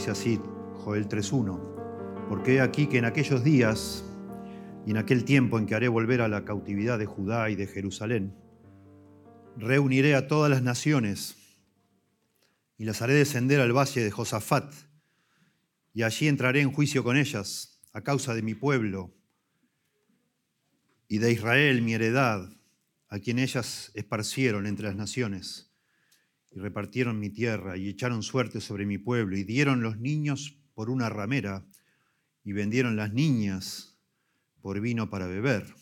Dice así Joel 3.1, porque he aquí que en aquellos días y en aquel tiempo en que haré volver a la cautividad de Judá y de Jerusalén, reuniré a todas las naciones y las haré descender al valle de Josafat, y allí entraré en juicio con ellas a causa de mi pueblo y de Israel, mi heredad, a quien ellas esparcieron entre las naciones, y repartieron mi tierra, y echaron suerte sobre mi pueblo, y dieron los niños por una ramera, y vendieron las niñas por vino para beber.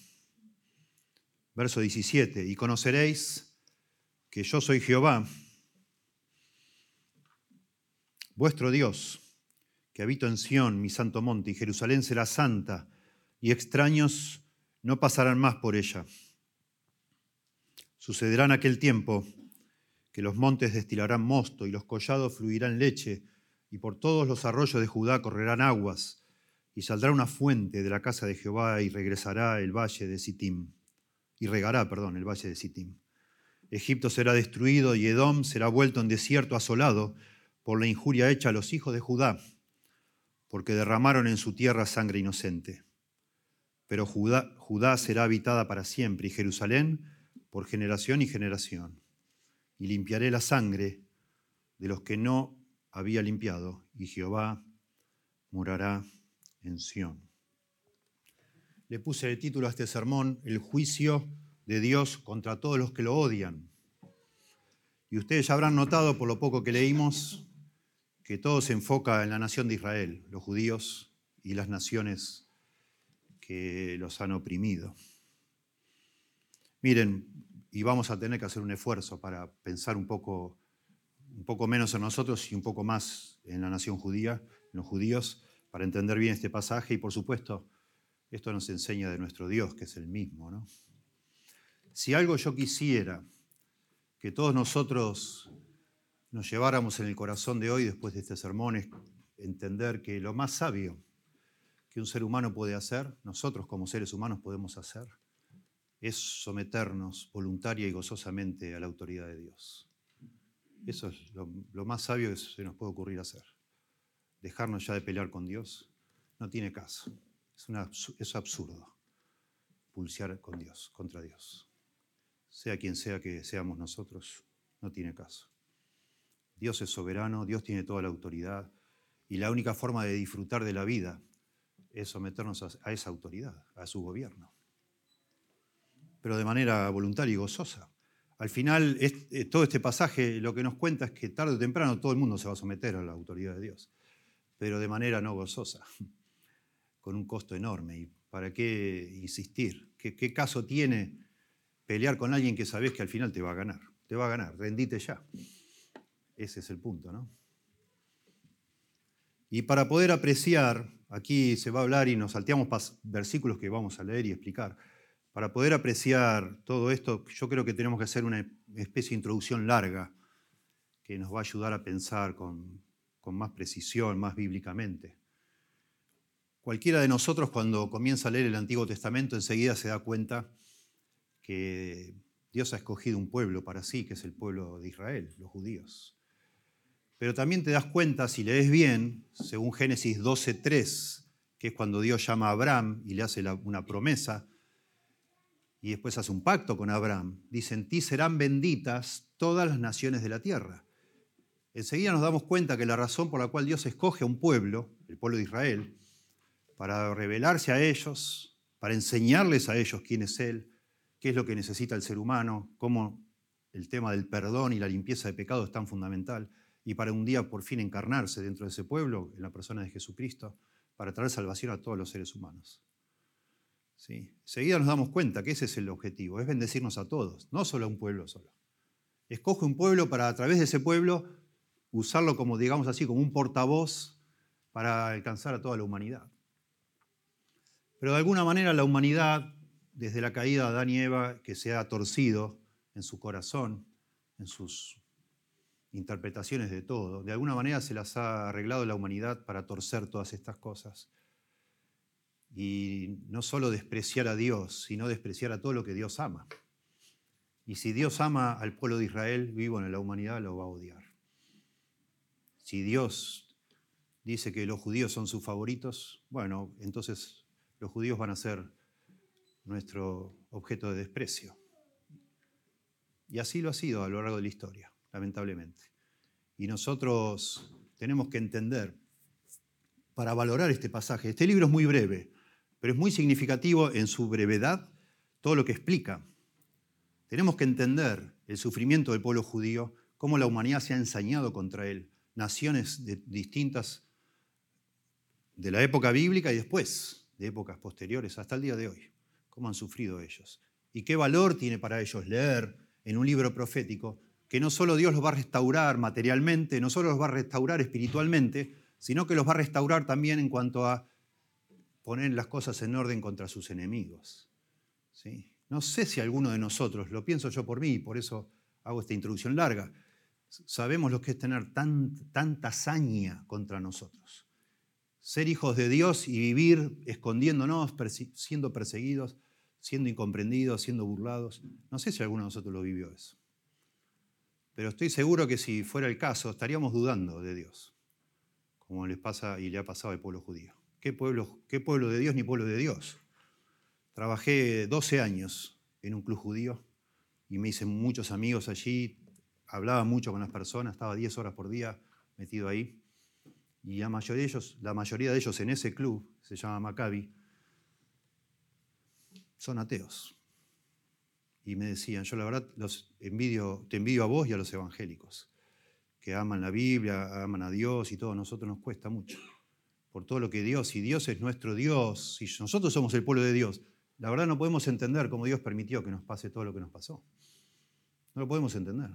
Verso 17, y conoceréis que yo soy Jehová, vuestro Dios, que habito en Sión, mi santo monte, y Jerusalén será santa, y extraños no pasarán más por ella. Sucederá en aquel tiempo que los montes destilarán mosto y los collados fluirán leche, y por todos los arroyos de Judá correrán aguas, y saldrá una fuente de la casa de Jehová y regresará el valle de Sittim, y regará, perdón, el valle de Sittim. Egipto será destruido y Edom será vuelto en desierto asolado por la injuria hecha a los hijos de Judá, porque derramaron en su tierra sangre inocente pero Judá, Judá será habitada para siempre y Jerusalén por generación y generación. Y limpiaré la sangre de los que no había limpiado, y Jehová morará en Sión. Le puse el título a este sermón, El juicio de Dios contra todos los que lo odian. Y ustedes ya habrán notado, por lo poco que leímos, que todo se enfoca en la nación de Israel, los judíos y las naciones que los han oprimido. Miren, y vamos a tener que hacer un esfuerzo para pensar un poco, un poco menos en nosotros y un poco más en la nación judía, en los judíos, para entender bien este pasaje. Y por supuesto, esto nos enseña de nuestro Dios, que es el mismo. ¿no? Si algo yo quisiera que todos nosotros nos lleváramos en el corazón de hoy, después de este sermón, es entender que lo más sabio un ser humano puede hacer, nosotros como seres humanos podemos hacer, es someternos voluntaria y gozosamente a la autoridad de Dios. Eso es lo, más sabio que se nos puede ocurrir hacer. Dejarnos ya de pelear con Dios no tiene caso. Es, absurdo pulsear con Dios, contra Dios. Sea quien sea que seamos nosotros, no tiene caso. Dios es soberano, Dios tiene toda la autoridad y la única forma de disfrutar de la vida es someternos a, esa autoridad, a su gobierno, pero de manera voluntaria y gozosa. Al final, eh, todo este pasaje lo que nos cuenta es que tarde o temprano todo el mundo se va a someter a la autoridad de Dios, pero de manera no gozosa, con un costo enorme. ¿Y para qué insistir? ¿Qué, caso tiene pelear con alguien que sabes que al final te va a ganar? Te va a ganar, rendite ya. Ese es el punto, ¿no? Y para poder apreciar Aquí se va a hablar y nos salteamos versículos que vamos a leer y explicar. Para poder apreciar todo esto, yo creo que tenemos que hacer una especie de introducción larga que nos va a ayudar a pensar con, más precisión, más bíblicamente. Cualquiera de nosotros cuando comienza a leer el Antiguo Testamento enseguida se da cuenta que Dios ha escogido un pueblo para sí, que es el pueblo de Israel, los judíos. Pero también te das cuenta, si lees bien, según Génesis 12.3, que es cuando Dios llama a Abraham y le hace una promesa, y después hace un pacto con Abraham, dice, en ti serán benditas todas las naciones de la tierra. Enseguida nos damos cuenta que la razón por la cual Dios escoge a un pueblo, el pueblo de Israel, para revelarse a ellos, para enseñarles a ellos quién es Él, qué es lo que necesita el ser humano, cómo el tema del perdón y la limpieza de pecado es tan fundamental, y para un día por fin encarnarse dentro de ese pueblo, en la persona de Jesucristo, para traer salvación a todos los seres humanos. ¿Sí? Seguida nos damos cuenta que ese es el objetivo, es bendecirnos a todos, no solo a un pueblo solo. Escoge un pueblo para a través de ese pueblo usarlo como, digamos así, como un portavoz para alcanzar a toda la humanidad. Pero de alguna manera la humanidad, desde la caída de Adán y Eva, que se ha torcido en su corazón, en sus interpretaciones de todo. De alguna manera se las ha arreglado la humanidad para torcer todas estas cosas. Y no solo despreciar a Dios, sino despreciar a todo lo que Dios ama. Y si Dios ama al pueblo de Israel, vivo en la humanidad lo va a odiar. Si Dios dice que los judíos son sus favoritos, bueno, entonces los judíos van a ser nuestro objeto de desprecio. Y así lo ha sido a lo largo de la historia, lamentablemente. Y nosotros tenemos que entender, para valorar este pasaje, este libro es muy breve, pero es muy significativo en su brevedad todo lo que explica. Tenemos que entender el sufrimiento del pueblo judío, cómo la humanidad se ha ensañado contra él, naciones distintas de la época bíblica y después de épocas posteriores hasta el día de hoy, cómo han sufrido ellos. Y qué valor tiene para ellos leer en un libro profético que no solo Dios los va a restaurar materialmente, no solo los va a restaurar espiritualmente, sino que los va a restaurar también en cuanto a poner las cosas en orden contra sus enemigos. No sé si alguno de nosotros, lo pienso yo por mí, por eso hago esta introducción larga, sabemos lo que es tener tanta hazaña contra nosotros. Ser hijos de Dios y vivir escondiéndonos, siendo perseguidos, siendo incomprendidos, siendo burlados. No sé si alguno de nosotros lo vivió eso. Pero estoy seguro que si fuera el caso, estaríamos dudando de Dios, como les pasa y le ha pasado al pueblo judío. ¿Qué pueblo, qué pueblo de Dios ni pueblo de Dios? Trabajé 12 años en un club judío y me hice muchos amigos allí, hablaba mucho con las personas, estaba 10 horas por día metido ahí. Y la mayoría de ellos, la mayoría de ellos en ese club, se llama Maccabi, son ateos. Y me decían, yo la verdad los envidio, te envidio a vos y a los evangélicos, que aman la Biblia, aman a Dios y todo, a nosotros nos cuesta mucho. Por todo lo que Dios, y Dios es nuestro Dios, si nosotros somos el pueblo de Dios, la verdad no podemos entender cómo Dios permitió que nos pase todo lo que nos pasó. No lo podemos entender.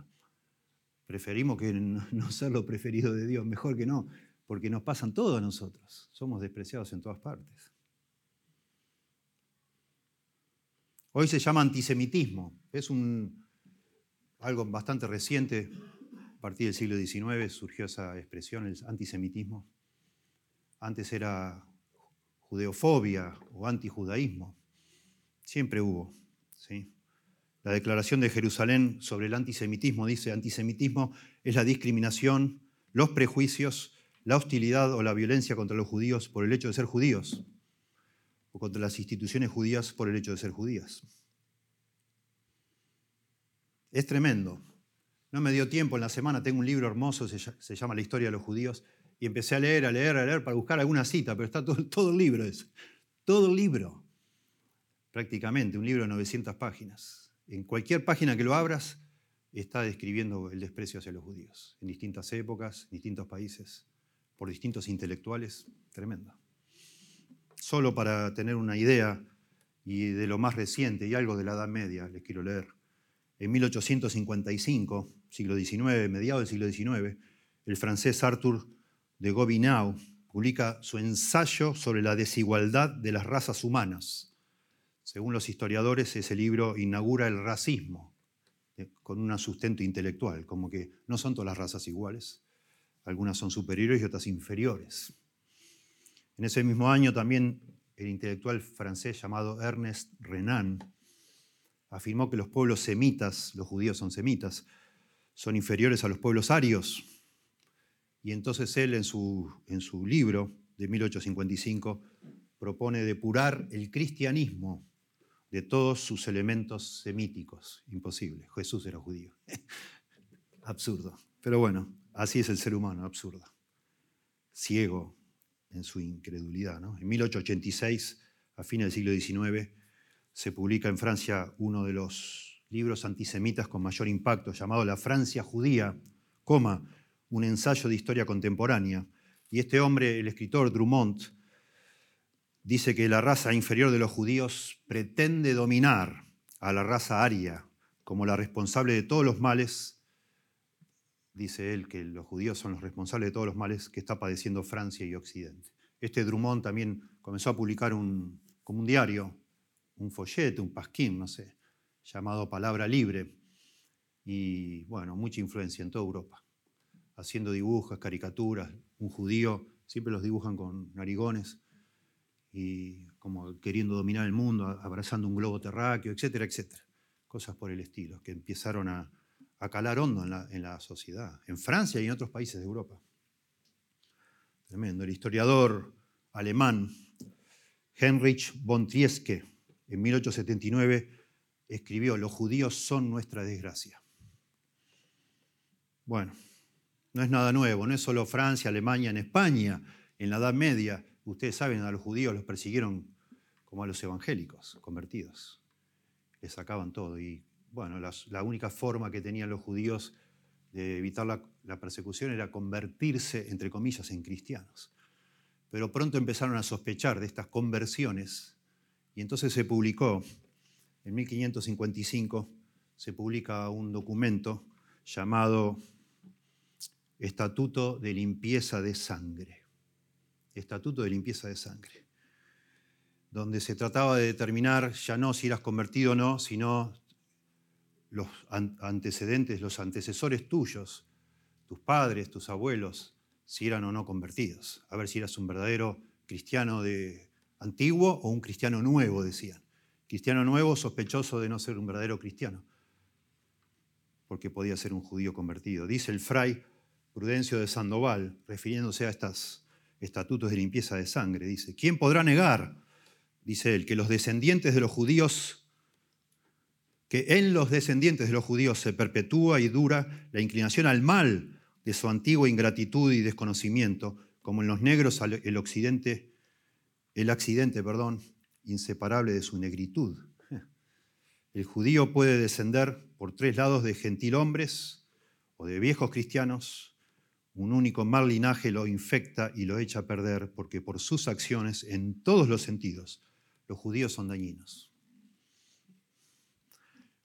Preferimos que no ser lo preferido de Dios, mejor que no, porque nos pasan todo a nosotros. Somos despreciados en todas partes. Hoy se llama antisemitismo. Es algo bastante reciente. A partir del siglo XIX surgió esa expresión, el antisemitismo. Antes era judeofobia o antijudaísmo. Siempre hubo. ¿sí? La Declaración de Jerusalén sobre el antisemitismo dice, antisemitismo es la discriminación, los prejuicios, la hostilidad o la violencia contra los judíos por el hecho de ser judíos o contra las instituciones judías por el hecho de ser judías. Es tremendo. No me dio tiempo en la semana, tengo un libro hermoso, se, llama La historia de los judíos, y empecé a leer, a leer, a leer para buscar alguna cita, pero está todo, todo el libro eso. Todo el libro prácticamente, un libro de 900 páginas. En cualquier página que lo abras, está describiendo el desprecio hacia los judíos, en distintas épocas, en distintos países, por distintos intelectuales, tremendo. Solo para tener una idea y de lo más reciente y algo de la Edad Media, les quiero leer. En 1855, siglo XIX, mediados del siglo XIX, el francés Arthur de Gobineau publica su ensayo sobre la desigualdad de las razas humanas según los historiadores, ese libro inaugura el racismo eh, con un sustento intelectual, como que no son todas las razas iguales, algunas son superiores y otras inferiores. En ese mismo año también el intelectual francés llamado Ernest Renan afirmó que los pueblos semitas, los judíos son semitas, son inferiores a los pueblos arios. Y entonces él en su, en su libro de 1855 propone depurar el cristianismo de todos sus elementos semíticos. Imposible. Jesús era judío. absurdo. Pero bueno, así es el ser humano, absurdo. Ciego en su incredulidad. En 1886, a fines del siglo XIX, se publica en Francia uno de los libros antisemitas con mayor impacto, llamado La Francia judía, coma, un ensayo de historia contemporánea. Y este hombre, el escritor Drummond, dice que la raza inferior de los judíos pretende dominar a la raza aria como la responsable de todos los males. Dice él que los judíos son los responsables de todos los males que está padeciendo Francia y Occidente. Este Drummond también comenzó a publicar un, como un diario, un folleto, un pasquín, no sé, llamado Palabra Libre. Y bueno, mucha influencia en toda Europa, haciendo dibujos, caricaturas. Un judío, siempre los dibujan con narigones, y como queriendo dominar el mundo, abrazando un globo terráqueo, etcétera, etcétera. Cosas por el estilo, que empezaron a, calar hondo en la, en la sociedad, en Francia y en otros países de Europa. Tremendo. El historiador alemán Heinrich von Trieske, en 1879, escribió, los judíos son nuestra desgracia. Bueno, no es nada nuevo, no es solo Francia, Alemania, en España, en la Edad Media, ustedes saben, a los judíos los persiguieron como a los evangélicos, convertidos. Les sacaban todo. Y bueno, la, única forma que tenían los judíos de evitar la, la persecución era convertirse, entre comillas, en cristianos. Pero pronto empezaron a sospechar de estas conversiones y entonces se publicó, en 1555, se publica un documento llamado Estatuto de Limpieza de Sangre. Estatuto de Limpieza de Sangre. Donde se trataba de determinar ya no si eras convertido o no, sino los antecedentes, los antecesores tuyos, tus padres, tus abuelos, si eran o no convertidos. A ver si eras un verdadero cristiano de antiguo o un cristiano nuevo, decían. Cristiano nuevo sospechoso de no ser un verdadero cristiano, porque podía ser un judío convertido. Dice el fray Prudencio de Sandoval, refiriéndose a estos estatutos de limpieza de sangre, dice, ¿quién podrá negar, dice él, que los descendientes de los judíos, que en los descendientes de los judíos se perpetúa y dura la inclinación al mal de su antigua ingratitud y desconocimiento, como en los negros el occidente, el accidente, perdón, inseparable de su negritud. El judío puede descender por tres lados de gentilhombres o de viejos cristianos, un único mal linaje lo infecta y lo echa a perder porque por sus acciones, en todos los sentidos, los judíos son dañinos.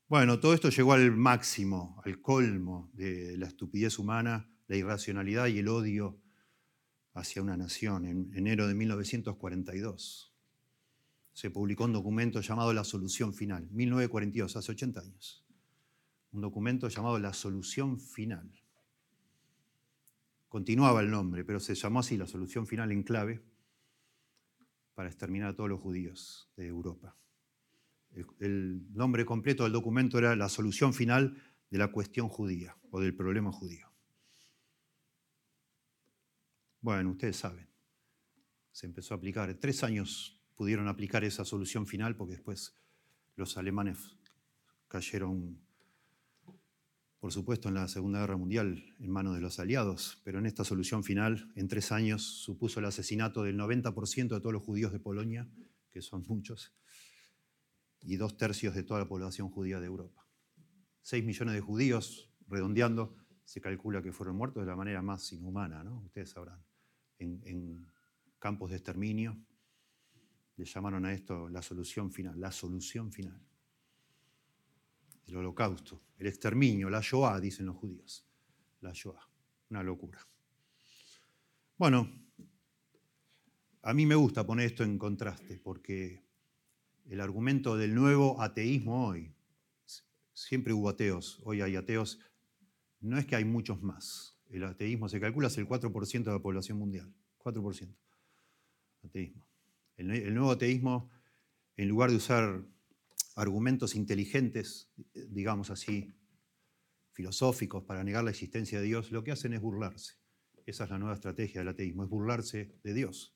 Bueno, todo esto llegó al máximo, al colmo de la estupidez humana, la irracionalidad y el odio hacia una nación. En enero de 1942 se publicó un documento llamado La Solución Final, 1942, hace 80 años. Un documento llamado La Solución Final Continuaba el nombre, pero se llamó así la solución final en clave para exterminar a todos los judíos de Europa. El, nombre completo del documento era la solución final de la cuestión judía o del problema judío. Bueno, ustedes saben, se empezó a aplicar. Tres años pudieron aplicar esa solución final porque después los alemanes cayeron por supuesto, en la Segunda Guerra Mundial en manos de los aliados, pero en esta solución final, en tres años, supuso el asesinato del 90% de todos los judíos de Polonia, que son muchos, y dos tercios de toda la población judía de Europa. Seis millones de judíos, redondeando, se calcula que fueron muertos de la manera más inhumana, ¿no? Ustedes sabrán, en, campos de exterminio. Le llamaron a esto la solución final, la solución final el holocausto, el exterminio, la Shoah, dicen los judíos. La Shoah, una locura. Bueno, a mí me gusta poner esto en contraste porque el argumento del nuevo ateísmo hoy, siempre hubo ateos, hoy hay ateos, no es que hay muchos más. El ateísmo se calcula es el 4% de la población mundial, 4%. Ateísmo. El, nuevo ateísmo, en lugar de usar argumentos inteligentes, digamos así, filosóficos para negar la existencia de Dios, lo que hacen es burlarse. Esa es la nueva estrategia del ateísmo, es burlarse de Dios.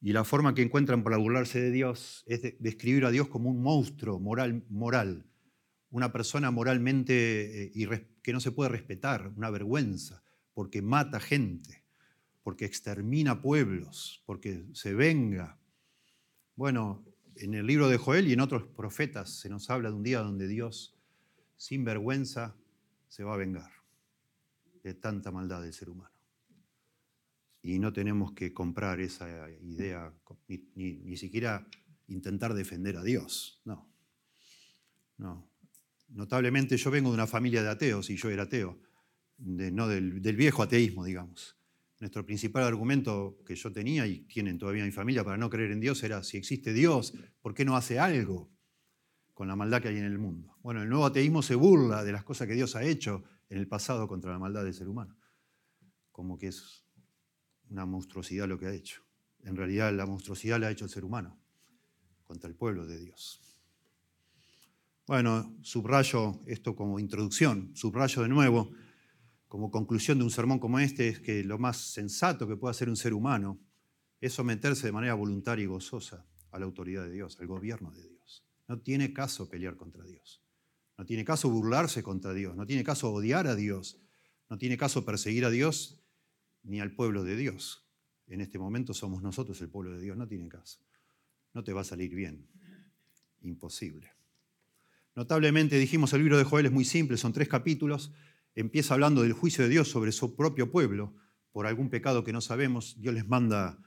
Y la forma que encuentran para burlarse de Dios es describir a Dios como un monstruo moral, moral una persona moralmente eh, que no se puede respetar, una vergüenza, porque mata gente, porque extermina pueblos, porque se venga. Bueno, en el libro de Joel y en otros profetas se nos habla de un día donde Dios, sin vergüenza, se va a vengar de tanta maldad del ser humano. Y no tenemos que comprar esa idea, ni, siquiera intentar defender a Dios. No. No. Notablemente yo vengo de una familia de ateos y yo era ateo, no del viejo ateísmo, digamos. Nuestro principal argumento que yo tenía y tienen todavía mi familia para no creer en Dios era, si existe Dios, ¿por qué no hace algo con la maldad que hay en el mundo? Bueno, el nuevo ateísmo se burla de las cosas que Dios ha hecho en el pasado contra la maldad del ser humano, como que es una monstruosidad lo que ha hecho. En realidad la monstruosidad la ha hecho el ser humano contra el pueblo de Dios. Bueno, subrayo esto como introducción, subrayo de nuevo como conclusión de un sermón como este es que lo más sensato que puede hacer un ser humano es someterse de manera voluntaria y gozosa a la autoridad de Dios, al gobierno de Dios. No tiene caso pelear contra Dios. No tiene caso burlarse contra Dios. No tiene caso odiar a Dios. No tiene caso perseguir a Dios ni al pueblo de Dios. En este momento somos nosotros el pueblo de Dios. No tiene caso. No te va a salir bien. Imposible. Notablemente dijimos el libro de Joel es muy simple, son tres capítulos. Empieza hablando del juicio de Dios sobre su propio pueblo por algún pecado que no sabemos. Dios les manda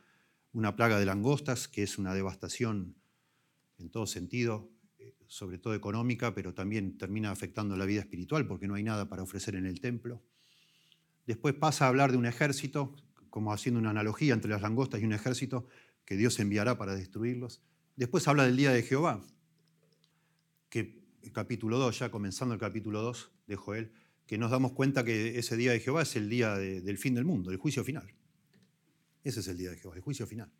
una plaga de langostas, que es una devastación en todo sentido, eh, sobre todo económica, pero también termina afectando la vida espiritual porque no hay nada para ofrecer en el templo. Después pasa a hablar de un ejército, como haciendo una analogía entre las langostas y un ejército que Dios enviará para destruirlos. Después habla del día de Jehová, que el capítulo 2, ya comenzando el capítulo 2 de Joel, que nos damos cuenta que ese día de Jehová es el día del fin del mundo, el juicio final. Ese es el día de Jehová, el juicio final.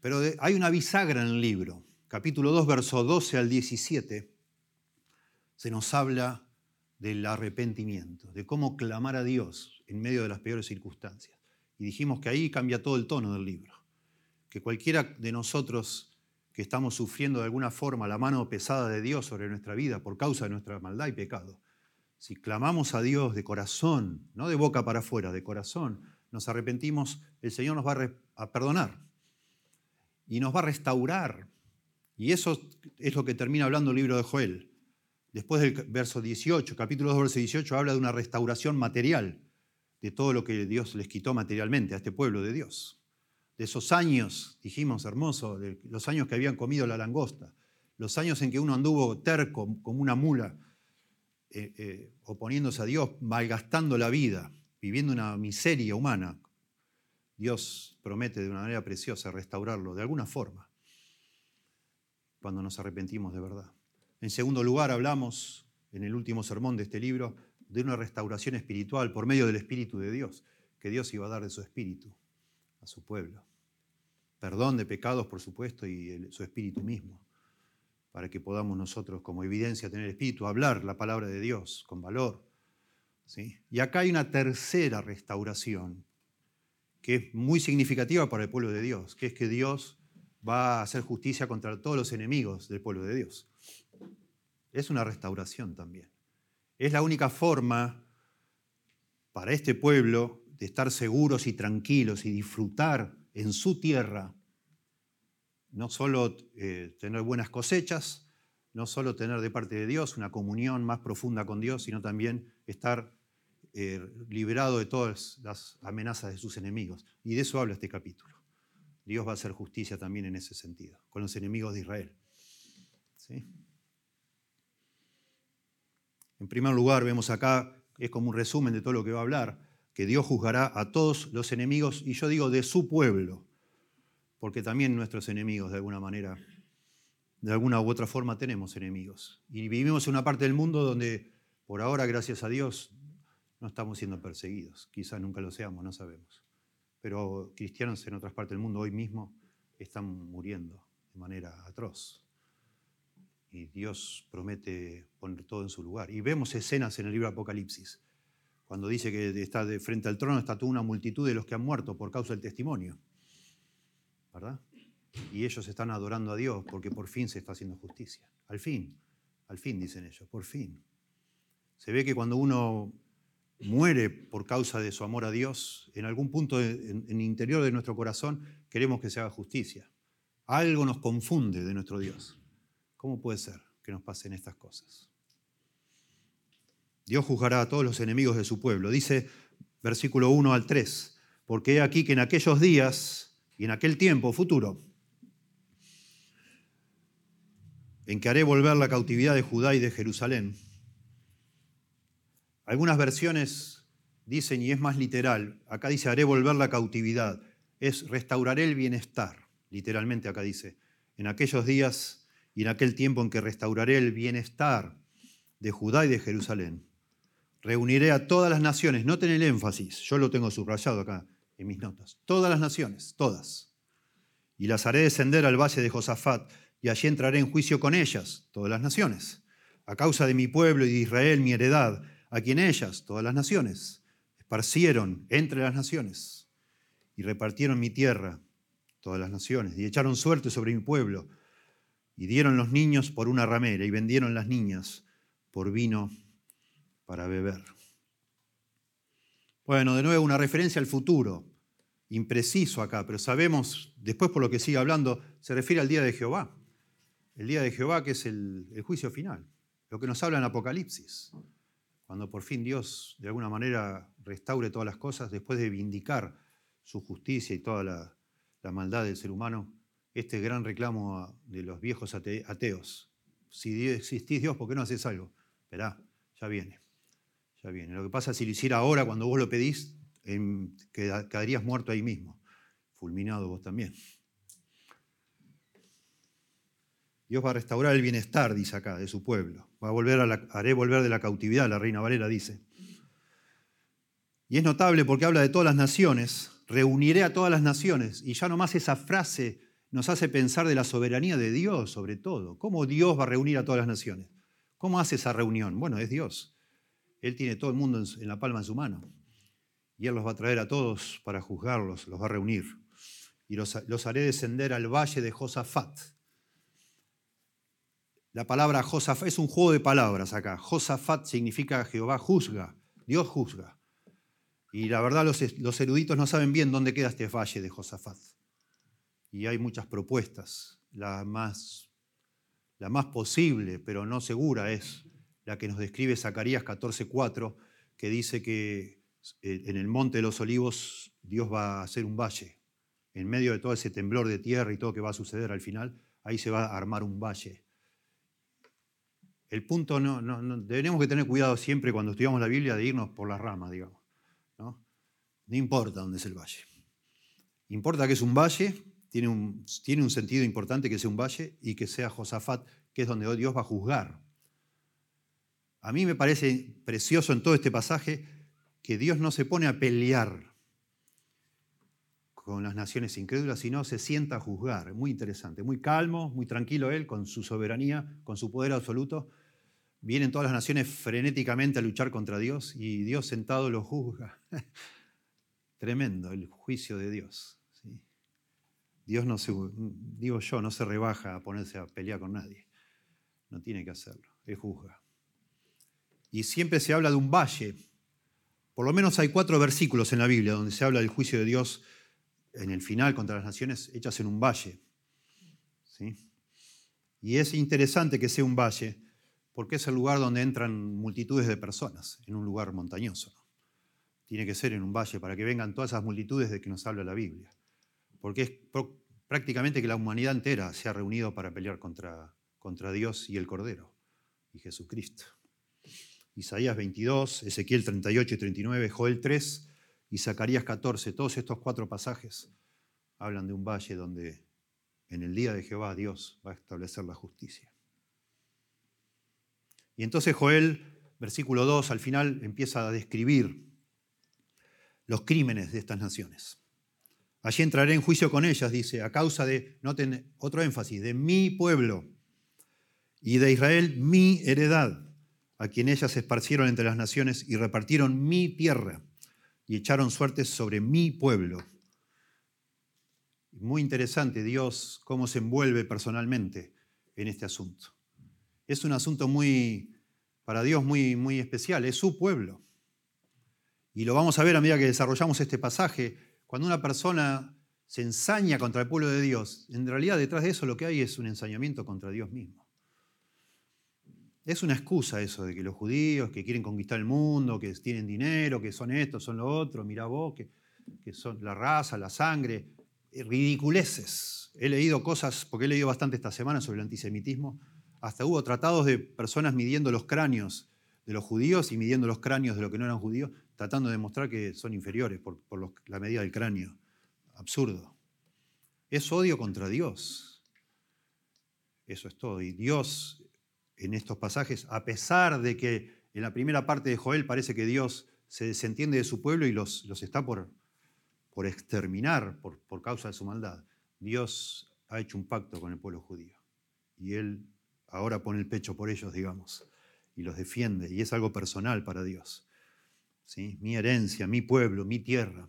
Pero hay una bisagra en el libro, capítulo 2, verso 12 al 17, se nos habla del arrepentimiento, de cómo clamar a Dios en medio de las peores circunstancias. Y dijimos que ahí cambia todo el tono del libro, que cualquiera de nosotros que estamos sufriendo de alguna forma la mano pesada de Dios sobre nuestra vida por causa de nuestra maldad y pecado, si clamamos a Dios de corazón, no de boca para afuera, de corazón, nos arrepentimos, el Señor nos va a perdonar y nos va a restaurar. Y eso es lo que termina hablando el libro de Joel. Después del verso 18, capítulo 2, verso 18, habla de una restauración material de todo lo que Dios les quitó materialmente a este pueblo de Dios. De esos años, dijimos, hermoso, los años que habían comido la langosta, los años en que uno anduvo terco como una mula, eh, eh, oponiéndose a Dios, malgastando la vida, viviendo una miseria humana, Dios promete de una manera preciosa restaurarlo de alguna forma cuando nos arrepentimos de verdad. En segundo lugar, hablamos en el último sermón de este libro de una restauración espiritual por medio del Espíritu de Dios, que Dios iba a dar de su Espíritu a su pueblo. Perdón de pecados, por supuesto, y su Espíritu mismo para que podamos nosotros como evidencia tener espíritu, hablar la palabra de Dios con valor. ¿sí? Y acá hay una tercera restauración que es muy significativa para el pueblo de Dios, que es que Dios va a hacer justicia contra todos los enemigos del pueblo de Dios. Es una restauración también. Es la única forma para este pueblo de estar seguros y tranquilos y disfrutar en su tierra no solo eh, tener buenas cosechas, no solo tener de parte de Dios una comunión más profunda con Dios, sino también estar eh, liberado de todas las amenazas de sus enemigos. Y de eso habla este capítulo. Dios va a hacer justicia también en ese sentido, con los enemigos de Israel. En primer lugar, vemos acá, es como un resumen de todo lo que va a hablar, que Dios juzgará a todos los enemigos, y yo digo de su pueblo, porque también nuestros enemigos, de alguna manera, de alguna u otra forma tenemos enemigos. Y vivimos en una parte del mundo donde, por ahora, gracias a Dios, no estamos siendo perseguidos. Quizás nunca lo seamos, no sabemos. Pero cristianos en otras partes del mundo hoy mismo están muriendo de manera atroz. Y Dios promete poner todo en su lugar. Y vemos escenas en el libro Apocalipsis, cuando dice que está de frente al trono está toda una multitud de los que han muerto por causa del testimonio. ¿verdad? Y ellos están adorando a Dios porque por fin se está haciendo justicia. Al fin, al fin dicen ellos, por fin. Se ve que cuando uno muere por causa de su amor a Dios, en algún punto en, el interior de nuestro corazón queremos que se haga justicia. Algo nos confunde de nuestro Dios. ¿Cómo puede ser que nos pasen estas cosas? Dios juzgará a todos los enemigos de su pueblo. Dice versículo 1 al 3, porque he aquí que en aquellos días y en aquel tiempo futuro, en que haré volver la cautividad de Judá y de Jerusalén. Algunas versiones dicen, y es más literal, acá dice, haré volver la cautividad, es restauraré el bienestar, literalmente acá dice, en aquellos días y en aquel tiempo en que restauraré el bienestar de Judá y de Jerusalén. Reuniré a todas las naciones, noten el énfasis, yo lo tengo subrayado acá, en mis notas. Todas las naciones, todas. Y las haré descender al valle de Josafat, y allí entraré en juicio con ellas, todas las naciones. A causa de mi pueblo y de Israel, mi heredad, a quien ellas, todas las naciones, esparcieron entre las naciones y repartieron mi tierra, todas las naciones, y echaron suerte sobre mi pueblo, y dieron los niños por una ramera, y vendieron las niñas por vino para beber. Bueno, de nuevo una referencia al futuro, impreciso acá, pero sabemos, después por lo que sigue hablando, se refiere al día de Jehová. El día de Jehová que es el, juicio final, lo que nos habla en Apocalipsis cuando por fin Dios de alguna manera restaure todas las cosas, después de vindicar su justicia y toda la, maldad del ser humano, este gran reclamo de los viejos ateos. Si existís Dios, ¿por qué no haces algo? Esperá, ya viene, Lo que pasa es si lo hiciera ahora, cuando vos lo pedís, quedarías muerto ahí mismo, fulminado vos también. Dios va a restaurar el bienestar, dice acá, de su pueblo. Va a volver a haré volver de la cautividad, la reina Valera dice. Y es notable porque habla de todas las naciones, reuniré a todas las naciones, y ya nomás esa frase nos hace pensar de la soberanía de Dios sobre todo. ¿Cómo Dios va a reunir a todas las naciones? ¿Cómo hace esa reunión? Bueno, es Dios. Él tiene todo el mundo en la palma de su mano. Y Él los va a traer a todos para juzgarlos, los va a reunir. Y los, los haré descender al valle de Josafat la palabra Josafat es un juego de palabras acá. Josafat significa Jehová juzga, Dios juzga. Y la verdad los, eruditos no saben bien dónde queda este valle de Josafat. Y hay muchas propuestas. La más, la más posible, pero no segura, es la que nos describe Zacarías 14:4, que dice que eh, en el monte de los olivos Dios va a hacer un valle. En medio de todo ese temblor de tierra y todo que va a suceder al final, ahí se va a armar un valle. El punto no, no, tenemos que tener cuidado siempre cuando estudiamos la Biblia de irnos por las ramas, digamos. ¿no? no importa dónde es el valle. Importa que es un valle, tiene un, tiene un sentido importante que sea un valle y que sea Josafat, que es donde Dios va a juzgar. A mí me parece precioso en todo este pasaje que Dios no se pone a pelear con las naciones incrédulas, sino se sienta a juzgar. Muy interesante, muy calmo, muy tranquilo él, con su soberanía, con su poder absoluto, Vienen todas las naciones frenéticamente a luchar contra Dios y Dios sentado lo juzga. Tremendo el juicio de Dios. Dios no se, digo yo, no se rebaja a ponerse a pelear con nadie. No tiene que hacerlo. Él juzga. Y siempre se habla de un valle. Por lo menos hay cuatro versículos en la Biblia donde se habla del juicio de Dios en el final contra las naciones hechas en un valle. ¿Sí? Y es interesante que sea un valle porque es el lugar donde entran multitudes de personas, en un lugar montañoso. Tiene que ser en un valle para que vengan todas esas multitudes de que nos habla la Biblia. Porque es prácticamente que la humanidad entera se ha reunido para pelear contra, contra Dios y el Cordero y Jesucristo. Isaías 22, Ezequiel 38 y 39, Joel 3 y Zacarías 14, todos estos cuatro pasajes hablan de un valle donde en el día de Jehová Dios va a establecer la justicia. Y entonces Joel, versículo 2, al final empieza a describir los crímenes de estas naciones. Allí entraré en juicio con ellas, dice, a causa de, noten otro énfasis, de mi pueblo y de Israel mi heredad, a quien ellas esparcieron entre las naciones y repartieron mi tierra y echaron suertes sobre mi pueblo. Muy interesante Dios cómo se envuelve personalmente en este asunto es un asunto muy, para Dios muy, muy especial, es su pueblo. Y lo vamos a ver a medida que desarrollamos este pasaje. Cuando una persona se ensaña contra el pueblo de Dios, en realidad detrás de eso lo que hay es un ensañamiento contra Dios mismo. Es una excusa eso de que los judíos que quieren conquistar el mundo, que tienen dinero, que son esto, son lo otro, mira vos, que, que son la raza, la sangre, ridiculeces. He leído cosas, porque he leído bastante esta semana sobre el antisemitismo, hasta hubo tratados de personas midiendo los cráneos de los judíos y midiendo los cráneos de los que no eran judíos, tratando de demostrar que son inferiores por, la medida del cráneo. Absurdo. Es odio contra Dios. Eso es todo. Y Dios, en estos pasajes, a pesar de que en la primera parte de Joel parece que Dios se desentiende de su pueblo y los, los está por, por exterminar por, por causa de su maldad, Dios ha hecho un pacto con el pueblo judío. Y Él ahora pone el pecho por ellos, digamos, y los defiende, y es algo personal para Dios. ¿Sí? Mi herencia, mi pueblo, mi tierra.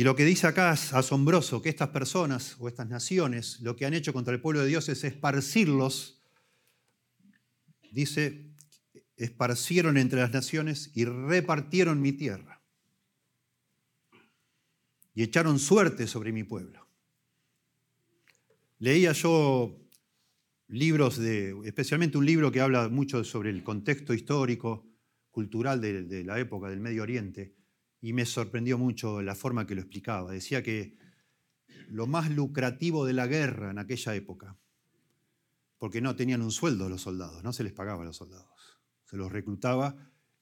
Y lo que dice acá es asombroso, que estas personas o estas naciones lo que han hecho contra el pueblo de Dios es esparcirlos, dice, esparcieron entre las naciones y repartieron mi tierra. Y echaron suerte sobre mi pueblo. Leía yo libros de, especialmente un libro que habla mucho sobre el contexto histórico, cultural de, de la época del Medio Oriente, y me sorprendió mucho la forma que lo explicaba. Decía que lo más lucrativo de la guerra en aquella época, porque no tenían un sueldo los soldados, no se les pagaba a los soldados, se los reclutaba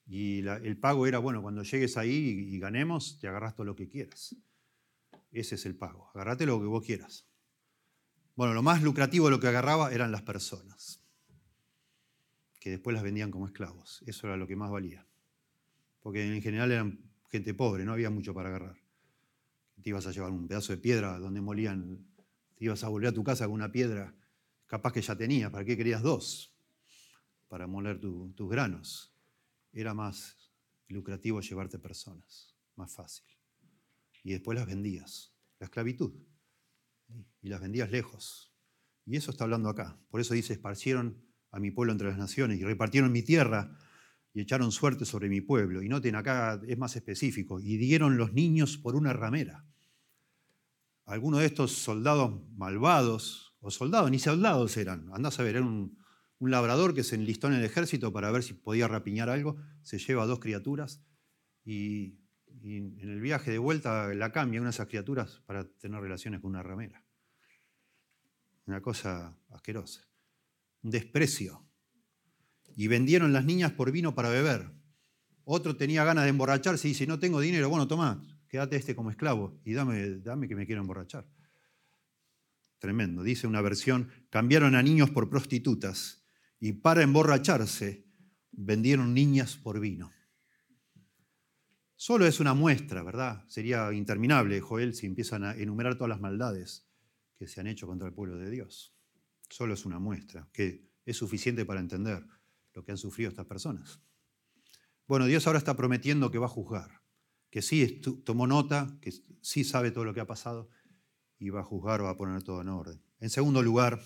y el pago era, bueno, cuando llegues ahí y, ganemos, te agarras todo lo que quieras. Ese es el pago, agarrate lo que vos quieras. Bueno, lo más lucrativo de lo que agarraba eran las personas, que después las vendían como esclavos. Eso era lo que más valía. Porque en general eran gente pobre, no había mucho para agarrar. Te ibas a llevar un pedazo de piedra donde molían, te ibas a volver a tu casa con una piedra, capaz que ya tenías, ¿para qué querías dos? Para moler tus granos. Era más lucrativo llevarte personas, más fácil. Y después las vendías, la esclavitud. Y las vendías lejos. Y eso está hablando acá. Por eso dice, esparcieron a mi pueblo entre las naciones y repartieron mi tierra y echaron suerte sobre mi pueblo. Y noten acá, es más específico, y dieron los niños por una ramera. Algunos de estos soldados malvados, o soldados, ni soldados eran, andás a ver, era un, labrador que se enlistó en el ejército para ver si podía rapiñar algo, se lleva a dos criaturas y, y en el viaje de vuelta la cambia una de esas criaturas para tener relaciones con una ramera. Una cosa asquerosa. Un desprecio y vendieron las niñas por vino para beber. Otro tenía ganas de emborracharse y dice, no tengo dinero, bueno, toma, quédate este como esclavo y dame, dame que me quiero emborrachar. Tremendo. Dice una versión, cambiaron a niños por prostitutas y para emborracharse vendieron niñas por vino. Solo es una muestra, ¿verdad? Sería interminable, Joel, si empiezan a enumerar todas las maldades que se han hecho contra el pueblo de Dios. Solo es una muestra, que es suficiente para entender lo que han sufrido estas personas. Bueno, Dios ahora está prometiendo que va a juzgar, que sí tomó nota, que sí sabe todo lo que ha pasado y va a juzgar, va a poner todo en orden. En segundo lugar,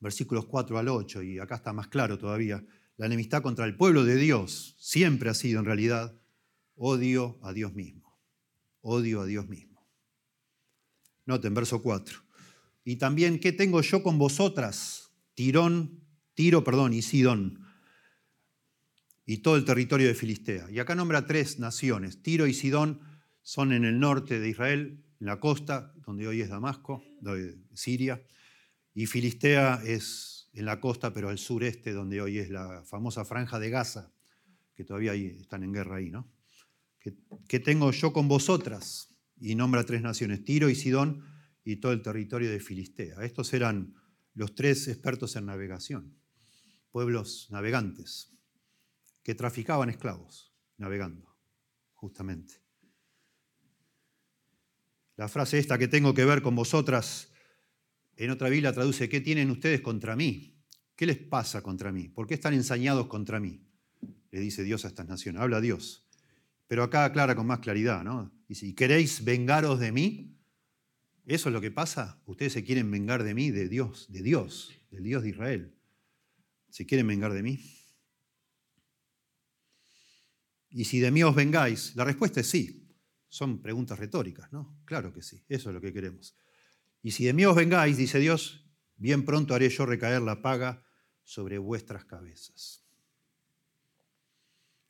versículos 4 al 8, y acá está más claro todavía, la enemistad contra el pueblo de Dios siempre ha sido en realidad odio a Dios mismo, odio a Dios mismo. Noten verso 4. Y también, ¿qué tengo yo con vosotras? Tirón Tiro, perdón, y Sidón, y todo el territorio de Filistea. Y acá nombra tres naciones. Tiro y Sidón son en el norte de Israel, en la costa, donde hoy es Damasco, Siria, y Filistea es en la costa, pero al sureste, donde hoy es la famosa franja de Gaza, que todavía están en guerra ahí, ¿no? ¿Qué tengo yo con vosotras? Y nombra tres naciones, Tiro y Sidón y todo el territorio de Filistea. Estos eran los tres expertos en navegación pueblos navegantes que traficaban esclavos navegando, justamente. La frase esta que tengo que ver con vosotras, en otra Biblia traduce, ¿qué tienen ustedes contra mí? ¿Qué les pasa contra mí? ¿Por qué están ensañados contra mí? Le dice Dios a estas naciones, habla Dios. Pero acá aclara con más claridad, ¿no? Dice, ¿y queréis vengaros de mí? ¿Eso es lo que pasa? Ustedes se quieren vengar de mí, de Dios, de Dios, del Dios de Israel si quieren vengar de mí. Y si de mí os vengáis, la respuesta es sí. Son preguntas retóricas, ¿no? Claro que sí, eso es lo que queremos. Y si de mí os vengáis, dice Dios, bien pronto haré yo recaer la paga sobre vuestras cabezas.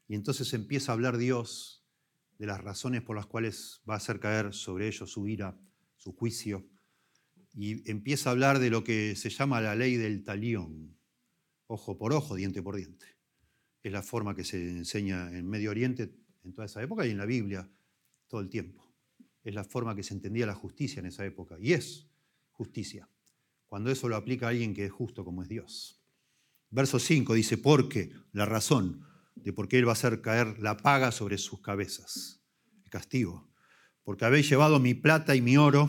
Y entonces empieza a hablar Dios de las razones por las cuales va a hacer caer sobre ellos su ira, su juicio, y empieza a hablar de lo que se llama la ley del talión ojo por ojo, diente por diente. Es la forma que se enseña en Medio Oriente en toda esa época y en la Biblia todo el tiempo. Es la forma que se entendía la justicia en esa época. Y es justicia, cuando eso lo aplica alguien que es justo como es Dios. Verso 5 dice, porque la razón de por qué Él va a hacer caer la paga sobre sus cabezas, el castigo, porque habéis llevado mi plata y mi oro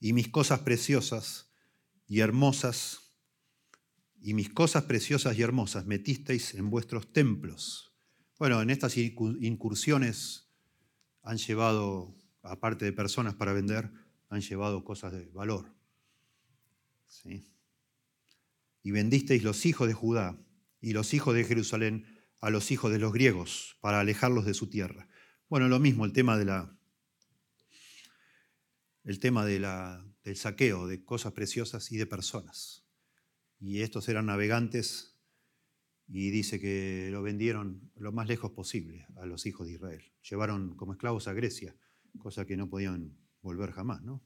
y mis cosas preciosas y hermosas y mis cosas preciosas y hermosas metisteis en vuestros templos. Bueno, en estas incursiones han llevado, aparte de personas para vender, han llevado cosas de valor. Y vendisteis los hijos de Judá y los hijos de Jerusalén a los hijos de los griegos para alejarlos de su tierra. Bueno, lo mismo el tema de la el tema de la, del saqueo de cosas preciosas y de personas. Y estos eran navegantes y dice que lo vendieron lo más lejos posible a los hijos de Israel. Llevaron como esclavos a Grecia, cosa que no podían volver jamás. ¿no?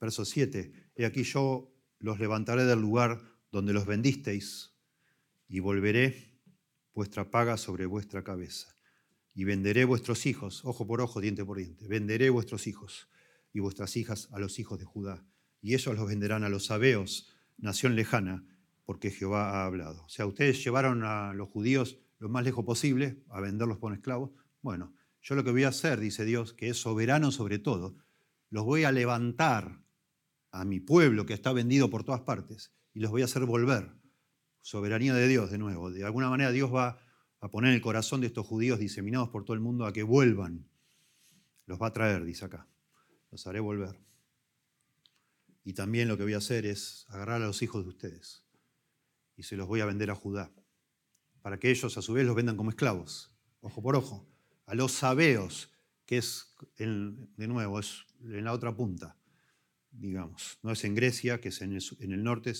Verso 7, he aquí yo los levantaré del lugar donde los vendisteis y volveré vuestra paga sobre vuestra cabeza. Y venderé vuestros hijos, ojo por ojo, diente por diente, venderé vuestros hijos y vuestras hijas a los hijos de Judá. Y ellos los venderán a los sabeos, nación lejana, porque Jehová ha hablado. O sea, ustedes llevaron a los judíos lo más lejos posible a venderlos por esclavos. Bueno, yo lo que voy a hacer, dice Dios, que es soberano sobre todo, los voy a levantar a mi pueblo que está vendido por todas partes y los voy a hacer volver. Soberanía de Dios de nuevo. De alguna manera Dios va a poner el corazón de estos judíos diseminados por todo el mundo a que vuelvan. Los va a traer, dice acá los haré volver. Y también lo que voy a hacer es agarrar a los hijos de ustedes y se los voy a vender a Judá, para que ellos a su vez los vendan como esclavos, ojo por ojo, a los sabeos, que es, de nuevo, es en la otra punta, digamos. No es en Grecia, que es en el, norte,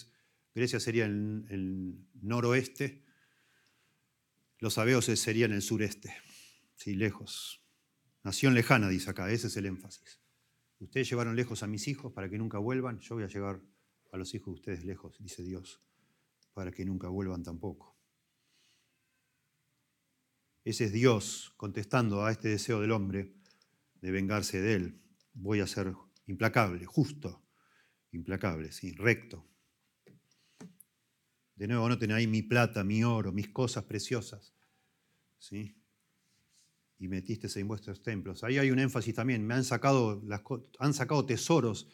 Grecia sería en el noroeste, los sabeos serían en el sureste, sí, lejos. Nación lejana, dice acá, ese es el énfasis. Ustedes llevaron lejos a mis hijos para que nunca vuelvan, yo voy a llevar a los hijos de ustedes lejos, dice Dios, para que nunca vuelvan tampoco. Ese es Dios contestando a este deseo del hombre de vengarse de él. Voy a ser implacable, justo, implacable, sí, recto. De nuevo, noten ahí mi plata, mi oro, mis cosas preciosas. ¿sí? Y metiste en vuestros templos. Ahí hay un énfasis también. Me han sacado, han sacado tesoros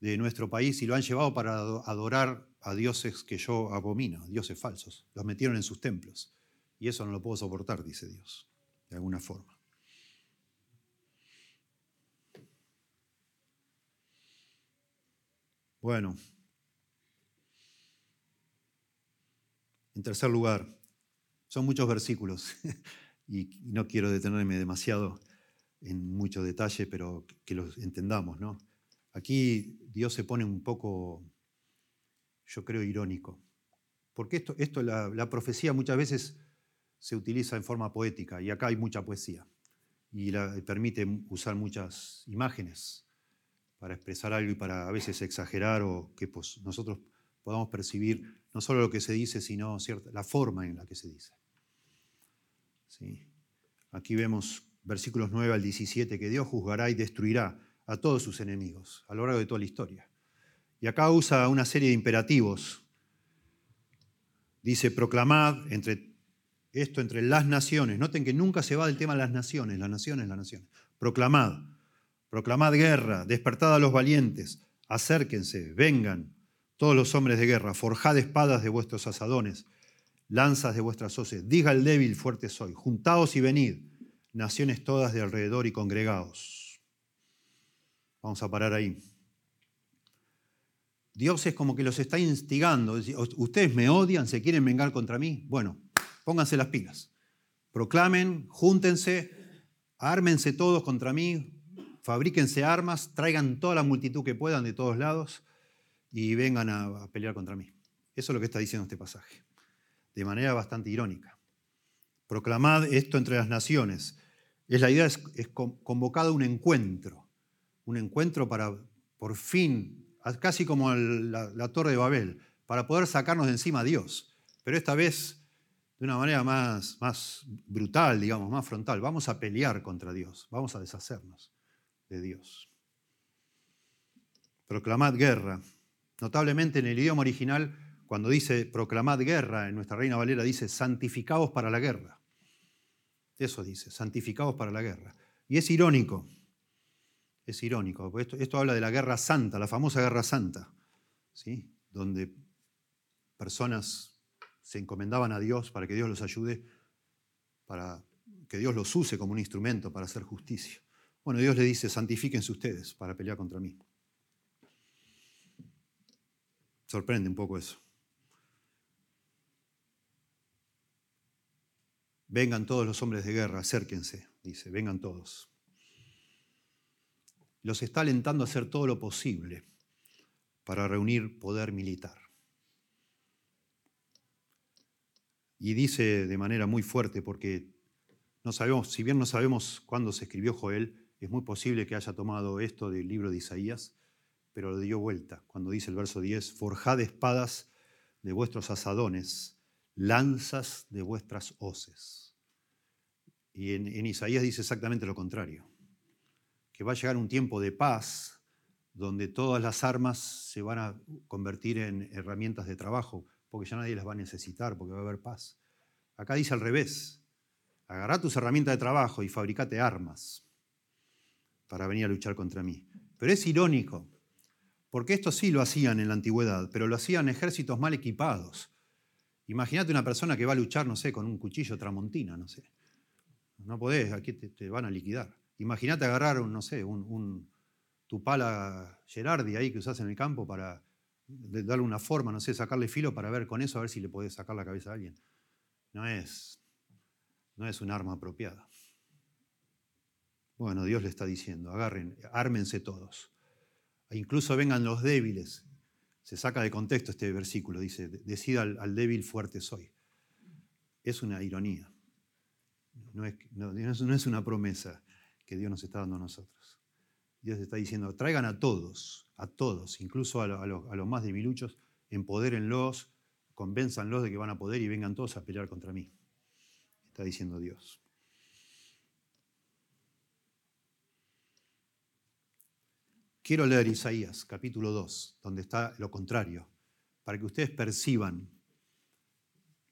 de nuestro país y lo han llevado para adorar a dioses que yo abomino, dioses falsos. Los metieron en sus templos. Y eso no lo puedo soportar, dice Dios, de alguna forma. Bueno, en tercer lugar, son muchos versículos. y no quiero detenerme demasiado en mucho detalle, pero que los entendamos. ¿no? Aquí Dios se pone un poco, yo creo, irónico, porque esto, esto la, la profecía muchas veces se utiliza en forma poética y acá hay mucha poesía y la, permite usar muchas imágenes para expresar algo y para a veces exagerar o que pues, nosotros podamos percibir no solo lo que se dice, sino cierta, la forma en la que se dice. Aquí vemos versículos 9 al 17, que Dios juzgará y destruirá a todos sus enemigos a lo largo de toda la historia. Y acá usa una serie de imperativos. Dice, proclamad entre esto entre las naciones. Noten que nunca se va del tema de las naciones, las naciones, las naciones. Proclamad, proclamad guerra, despertad a los valientes, acérquense, vengan todos los hombres de guerra, forjad espadas de vuestros asadones, lanzas de vuestras hoces. Diga el débil, fuerte soy. Juntaos y venid, naciones todas de alrededor y congregaos. Vamos a parar ahí. Dios es como que los está instigando. Ustedes me odian, se quieren vengar contra mí. Bueno, pónganse las pilas. Proclamen, júntense, ármense todos contra mí, fabríquense armas, traigan toda la multitud que puedan de todos lados y vengan a pelear contra mí. Eso es lo que está diciendo este pasaje de manera bastante irónica. Proclamad esto entre las naciones. Es la idea es, es convocado un encuentro, un encuentro para, por fin, casi como la, la, Torre de Babel, para poder sacarnos de encima a Dios. Pero esta vez de una manera más, más brutal, digamos, más frontal. Vamos a pelear contra Dios, vamos a deshacernos de Dios. Proclamad guerra. Notablemente en el idioma original cuando dice proclamad guerra, en nuestra Reina Valera dice santificados para la guerra. Eso dice, santificados para la guerra. Y es irónico, es irónico, porque esto, habla de la guerra santa, la famosa guerra santa, ¿sí? donde personas se encomendaban a Dios para que Dios los ayude, para que Dios los use como un instrumento para hacer justicia. Bueno, Dios le dice, santifíquense ustedes para pelear contra mí. Sorprende un poco eso. Vengan todos los hombres de guerra, acérquense, dice, vengan todos. Los está alentando a hacer todo lo posible para reunir poder militar. Y dice de manera muy fuerte, porque no sabemos, si bien no sabemos cuándo se escribió Joel, es muy posible que haya tomado esto del libro de Isaías, pero lo dio vuelta cuando dice el verso 10, forjad espadas de vuestros asadones, lanzas de vuestras hoces. Y en, Isaías dice exactamente lo contrario, que va a llegar un tiempo de paz donde todas las armas se van a convertir en herramientas de trabajo, porque ya nadie las va a necesitar, porque va a haber paz. Acá dice al revés, agarrá tus herramientas de trabajo y fabricate armas para venir a luchar contra mí. Pero es irónico, porque esto sí lo hacían en la antigüedad, pero lo hacían ejércitos mal equipados. Imagínate una persona que va a luchar, no sé, con un cuchillo tramontina, no sé. No podés, aquí te, van a liquidar. Imagínate agarrar, no sé, un, tu pala Gerardi ahí que usás en el campo para darle una forma, no sé, sacarle filo para ver con eso, a ver si le podés sacar la cabeza a alguien. No es, no es un arma apropiada. Bueno, Dios le está diciendo, agarren, ármense todos. E incluso vengan los débiles. Se saca de contexto este versículo, dice, decida al, débil fuerte soy. Es una ironía. No es, una promesa que Dios nos está dando a nosotros. Dios está diciendo, traigan a todos, a todos, incluso a, a los más debiluchos, empodérenlos, convénzanlos de que van a poder y vengan todos a pelear contra mí. Está diciendo Dios. Quiero leer Isaías capítulo 2, donde está lo contrario, para que ustedes perciban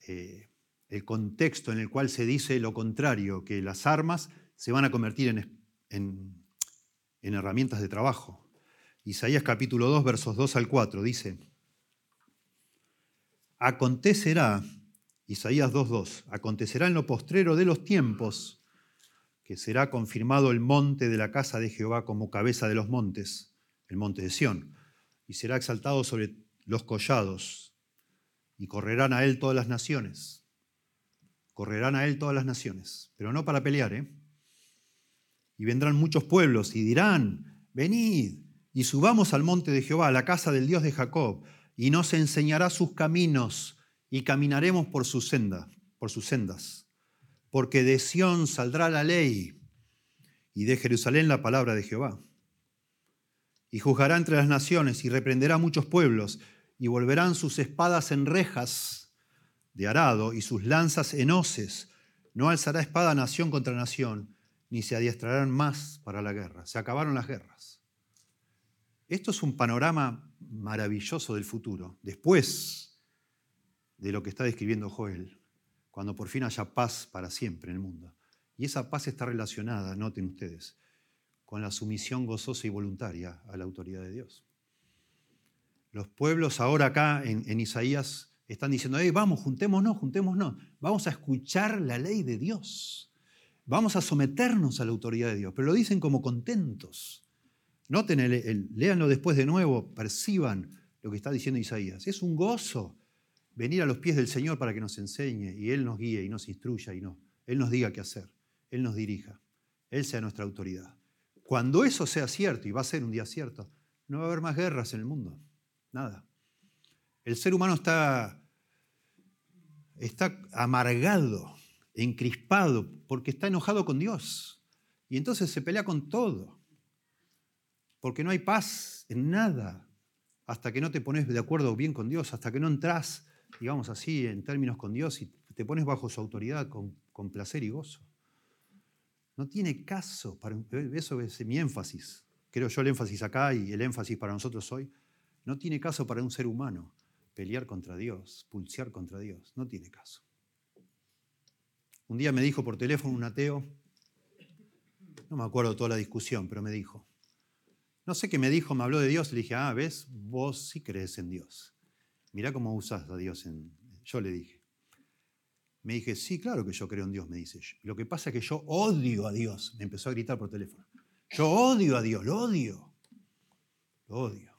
eh, el contexto en el cual se dice lo contrario, que las armas se van a convertir en, en, en herramientas de trabajo. Isaías capítulo 2, versos 2 al 4 dice, acontecerá, Isaías 2.2, acontecerá en lo postrero de los tiempos que será confirmado el monte de la casa de Jehová como cabeza de los montes, el monte de Sión, y será exaltado sobre los collados, y correrán a él todas las naciones. Correrán a él todas las naciones, pero no para pelear, ¿eh? Y vendrán muchos pueblos y dirán, venid y subamos al monte de Jehová, a la casa del Dios de Jacob, y nos enseñará sus caminos y caminaremos por su senda, por sus sendas porque de Sión saldrá la ley y de Jerusalén la palabra de Jehová. Y juzgará entre las naciones y reprenderá muchos pueblos y volverán sus espadas en rejas de arado y sus lanzas en hoces. No alzará espada nación contra nación, ni se adiestrarán más para la guerra. Se acabaron las guerras. Esto es un panorama maravilloso del futuro, después de lo que está describiendo Joel cuando por fin haya paz para siempre en el mundo. Y esa paz está relacionada, noten ustedes, con la sumisión gozosa y voluntaria a la autoridad de Dios. Los pueblos ahora acá en, Isaías están diciendo, hey, vamos, juntémonos, juntémonos, vamos a escuchar la ley de Dios, vamos a someternos a la autoridad de Dios, pero lo dicen como contentos. Noten, el, léanlo después de nuevo, perciban lo que está diciendo Isaías. Es un gozo venir a los pies del Señor para que nos enseñe y Él nos guíe y nos instruya y no, Él nos diga qué hacer, Él nos dirija, Él sea nuestra autoridad. Cuando eso sea cierto, y va a ser un día cierto, no va a haber más guerras en el mundo, nada. El ser humano está, está amargado, encrispado, porque está enojado con Dios. Y entonces se pelea con todo, porque no hay paz en nada hasta que no te pones de acuerdo bien con Dios, hasta que no entras digamos así, en términos con Dios y te pones bajo su autoridad con, placer y gozo. No tiene caso, para, eso es mi énfasis, creo yo el énfasis acá y el énfasis para nosotros hoy, no tiene caso para un ser humano pelear contra Dios, pulsear contra Dios, no tiene caso. Un día me dijo por teléfono un ateo, no me acuerdo toda la discusión, pero me dijo, no sé qué me dijo, me habló de Dios, le dije, ah, ves, vos sí crees en Dios. Mirá cómo usas a Dios en... Yo le dije. Me dije, sí, claro que yo creo en Dios, me dice. Lo que pasa es que yo odio a Dios. Me empezó a gritar por teléfono. Yo odio a Dios, lo odio. Lo odio.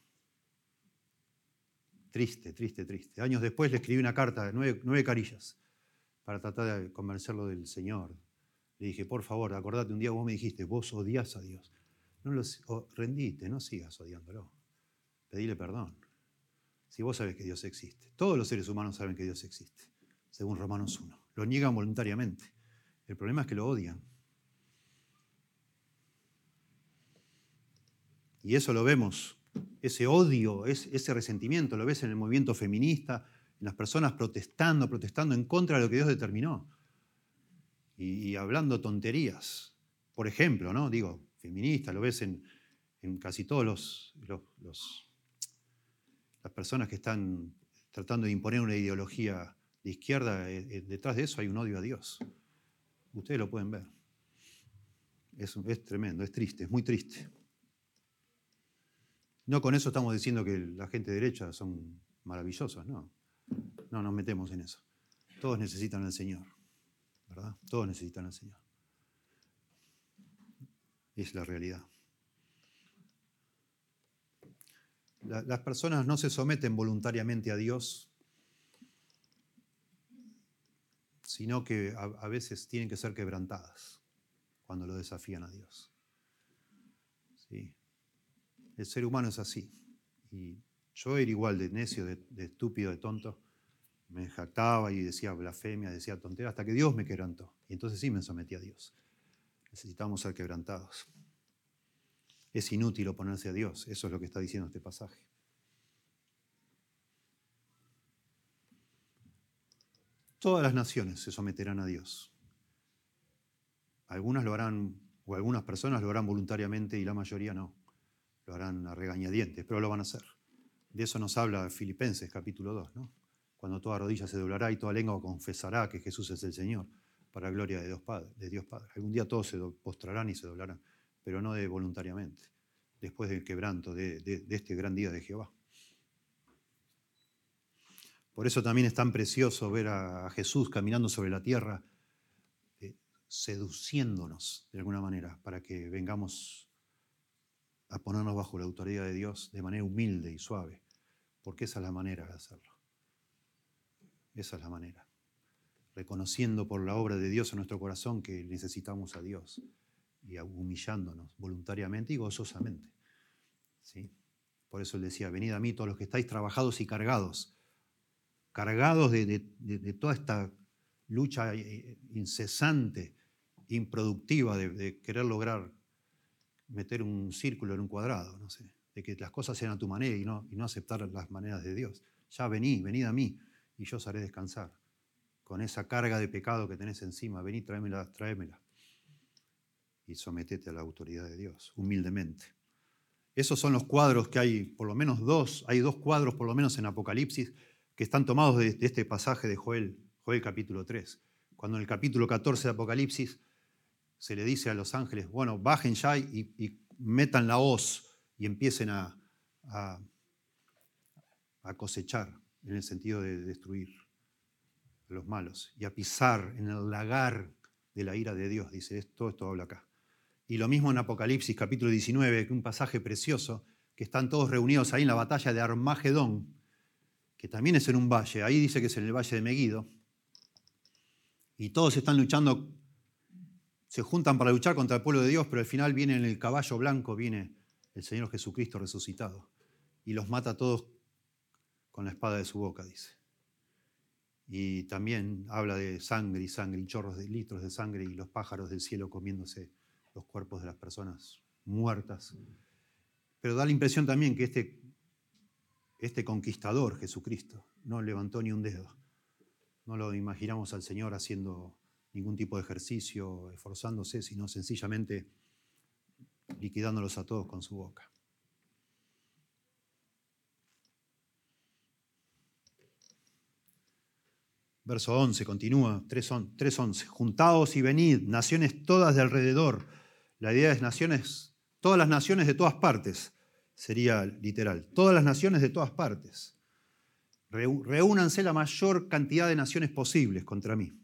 Triste, triste, triste. Años después le escribí una carta de nueve, carillas para tratar de convencerlo del Señor. Le dije, por favor, acordate, un día vos me dijiste, vos odias a Dios. No lo, rendite, no sigas odiándolo. Pedile perdón. Si vos sabés que Dios existe. Todos los seres humanos saben que Dios existe, según Romanos 1. Lo niegan voluntariamente. El problema es que lo odian. Y eso lo vemos, ese odio, ese resentimiento, lo ves en el movimiento feminista, en las personas protestando, protestando en contra de lo que Dios determinó. Y, hablando tonterías. Por ejemplo, ¿no? Digo, feminista, lo ves en, casi todos los, las personas que están tratando de imponer una ideología de izquierda, eh, eh, detrás de eso hay un odio a Dios. Ustedes lo pueden ver. Es, es tremendo, es triste, es muy triste. No con eso estamos diciendo que la gente derecha son maravillosos, no. No nos metemos en eso. Todos necesitan al Señor, ¿verdad? Todos necesitan al Señor. Es la realidad. Las personas no se someten voluntariamente a Dios, sino que a veces tienen que ser quebrantadas cuando lo desafían a Dios. ¿Sí? El ser humano es así. Y yo era igual de necio, de, estúpido, de tonto. Me jactaba y decía blasfemia, decía tontería, hasta que Dios me quebrantó. Y entonces sí me sometí a Dios. Necesitamos ser quebrantados. Es inútil oponerse a Dios. Eso es lo que está diciendo este pasaje. Todas las naciones se someterán a Dios. Algunas lo harán, o algunas personas lo harán voluntariamente y la mayoría no lo harán a regañadientes, pero lo van a hacer. De eso nos habla Filipenses capítulo 2, ¿no? Cuando toda rodilla se doblará y toda lengua confesará que Jesús es el Señor, para gloria Dios Padre. De Dios Padre. Algún día todos se postrarán y se doblarán, pero no de voluntariamente, después del quebranto de, este gran día de Jehová. Por eso también es tan precioso ver a Jesús caminando sobre la tierra, eh, seduciéndonos de alguna manera, para que vengamos a ponernos bajo la autoridad de Dios de manera humilde y suave, porque esa es la manera de hacerlo. Esa es la manera. Reconociendo por la obra de Dios en nuestro corazón que necesitamos a Dios y humillándonos voluntariamente y gozosamente. ¿Sí? Por eso él decía, venid a mí todos los que estáis trabajados y cargados, cargados de, toda esta lucha eh, incesante, improductiva de querer lograr meter un círculo en un cuadrado, no sé, de que las cosas sean a tu manera y no, y no aceptar las maneras de Dios. Ya vení, venid a mí y yo os haré descansar. Con esa carga de pecado que tenés encima, vení, tráemela, tráemela. Y sometete a la autoridad de Dios, humildemente. Esos son los cuadros que hay, por lo menos dos, hay dos cuadros por lo menos en Apocalipsis que están tomados de, este pasaje de Joel, Joel capítulo 3. Cuando en el capítulo 14 de Apocalipsis se le dice a los ángeles, bueno, bajen ya y, metan la hoz y empiecen a, a, cosechar, en el sentido de destruir a los malos, y a pisar en el lagar de la ira de Dios, dice, esto, esto habla acá. Y lo mismo en Apocalipsis capítulo 19, que un pasaje precioso, que están todos reunidos ahí en la batalla de Armagedón, que también es en un valle, ahí dice que es en el valle de Meguido, y todos están luchando se juntan para luchar contra el pueblo de Dios, pero al final viene en el caballo blanco, viene el Señor Jesucristo resucitado. Y los mata a todos con la espada de su boca, dice. Y también habla de sangre y sangre y chorros de litros de sangre y los pájaros del cielo comiéndose los cuerpos de las personas muertas. Pero da la impresión también que este, este conquistador, Jesucristo, no levantó ni un dedo. No lo imaginamos al Señor haciendo ningún tipo de ejercicio, esforzándose, sino sencillamente liquidándolos a todos con su boca. Verso 11, continúa, 3.11. Juntaos y venid, naciones todas de alrededor. La idea es naciones, todas las naciones de todas partes, sería literal. Todas las naciones de todas partes. reúnanse la mayor cantidad de naciones posibles contra mí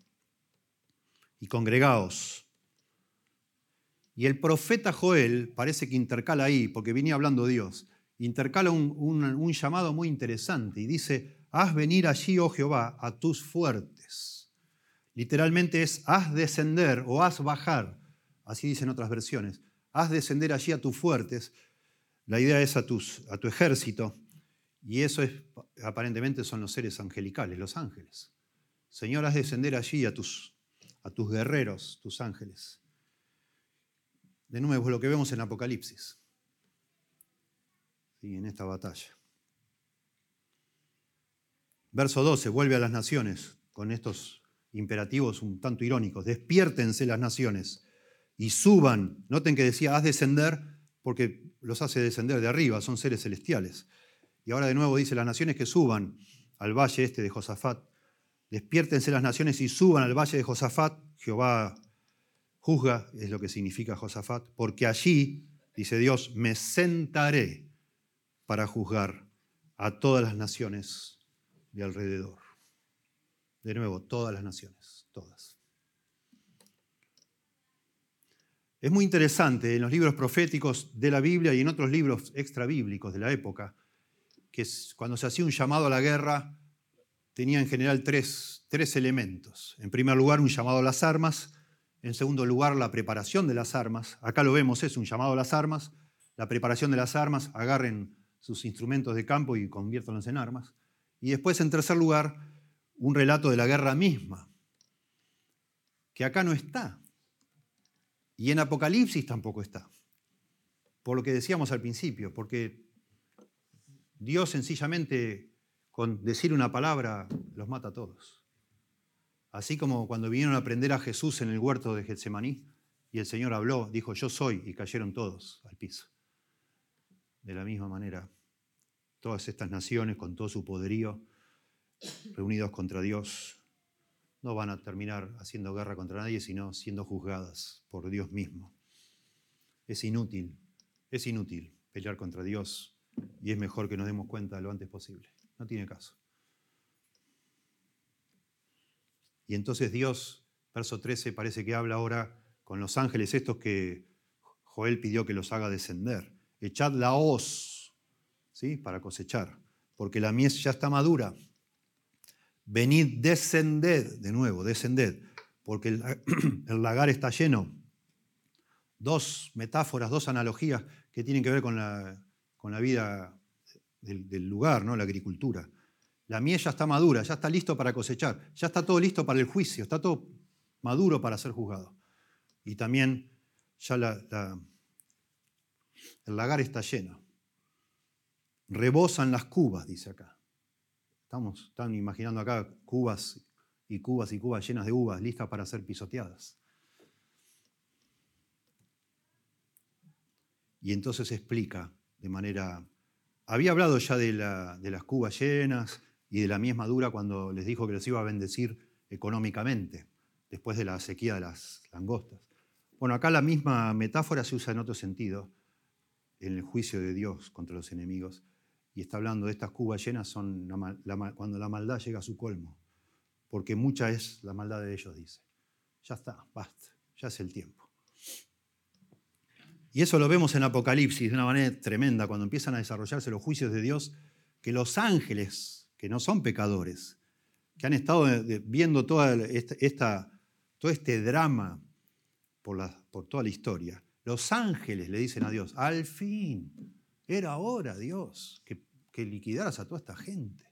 y congregaos. Y el profeta Joel parece que intercala ahí, porque venía hablando Dios, intercala un, un llamado muy interesante y dice, haz venir allí, oh Jehová, a tus fuertes. Literalmente es, haz descender o haz bajar, así dicen otras versiones, haz descender allí a tus fuertes. La idea es a, tus, a tu ejército, y eso es, aparentemente son los seres angelicales, los ángeles. Señor, haz descender allí a tus, a tus guerreros, tus ángeles. De nuevo, lo que vemos en Apocalipsis, y en esta batalla. Verso 12, vuelve a las naciones con estos imperativos un tanto irónicos. Despiértense las naciones y suban. Noten que decía, haz descender, porque los hace descender de arriba, son seres celestiales. Y ahora de nuevo dice, las naciones que suban al valle este de Josafat. Despiértense las naciones y suban al valle de Josafat. Jehová juzga, es lo que significa Josafat, porque allí, dice Dios, me sentaré para juzgar a todas las naciones de alrededor. De nuevo, todas las naciones, todas. Es muy interesante en los libros proféticos de la Biblia y en otros libros extrabíblicos de la época, que cuando se hacía un llamado a la guerra tenía en general tres, tres elementos. En primer lugar, un llamado a las armas. En segundo lugar, la preparación de las armas. Acá lo vemos, es un llamado a las armas. La preparación de las armas, agarren sus instrumentos de campo y conviértanlos en armas. Y después, en tercer lugar, un relato de la guerra misma, que acá no está. Y en Apocalipsis tampoco está. Por lo que decíamos al principio, porque Dios sencillamente con decir una palabra los mata a todos. Así como cuando vinieron a prender a Jesús en el huerto de Getsemaní y el Señor habló, dijo, yo soy, y cayeron todos al piso. De la misma manera, todas estas naciones con todo su poderío, reunidos contra Dios, no van a terminar haciendo guerra contra nadie, sino siendo juzgadas por Dios mismo. Es inútil, es inútil pelear contra Dios y es mejor que nos demos cuenta lo antes posible. No tiene caso. Y entonces Dios, verso 13, parece que habla ahora con los ángeles estos que Joel pidió que los haga descender. Echad la hoz para cosechar, porque la mies ya está madura. Venid, descended, de nuevo, descended, porque el, lagar está lleno. Dos metáforas, dos analogías que tienen que ver con la, vida del, lugar, ¿no? la agricultura. La mies ya está madura, ya está listo para cosechar, ya está todo listo para el juicio, está todo maduro para ser juzgado. Y también ya el lagar está lleno. Rebosan las cubas, dice acá. Estamos están imaginando acá cubas y cubas y cubas llenas de uvas, listas para ser pisoteadas. Y entonces explica de manera... Había hablado ya de, de las cubas llenas y de la mies madura cuando les dijo que los iba a bendecir económicamente, después de la sequía de las langostas. Bueno, acá la misma metáfora se usa en otro sentido, en el juicio de Dios contra los enemigos y está hablando de estas cubas llenas, son cuando la maldad llega a su colmo, porque mucha es la maldad de ellos, dice. Ya está, basta, ya es el tiempo. Y eso lo vemos en Apocalipsis de una manera tremenda, cuando empiezan a desarrollarse los juicios de Dios, que los ángeles, que no son pecadores, que han estado viendo toda esta, todo este drama por, la, por toda la historia, los ángeles le dicen a Dios, al fin, era hora, Dios, que que liquidaras a toda esta gente.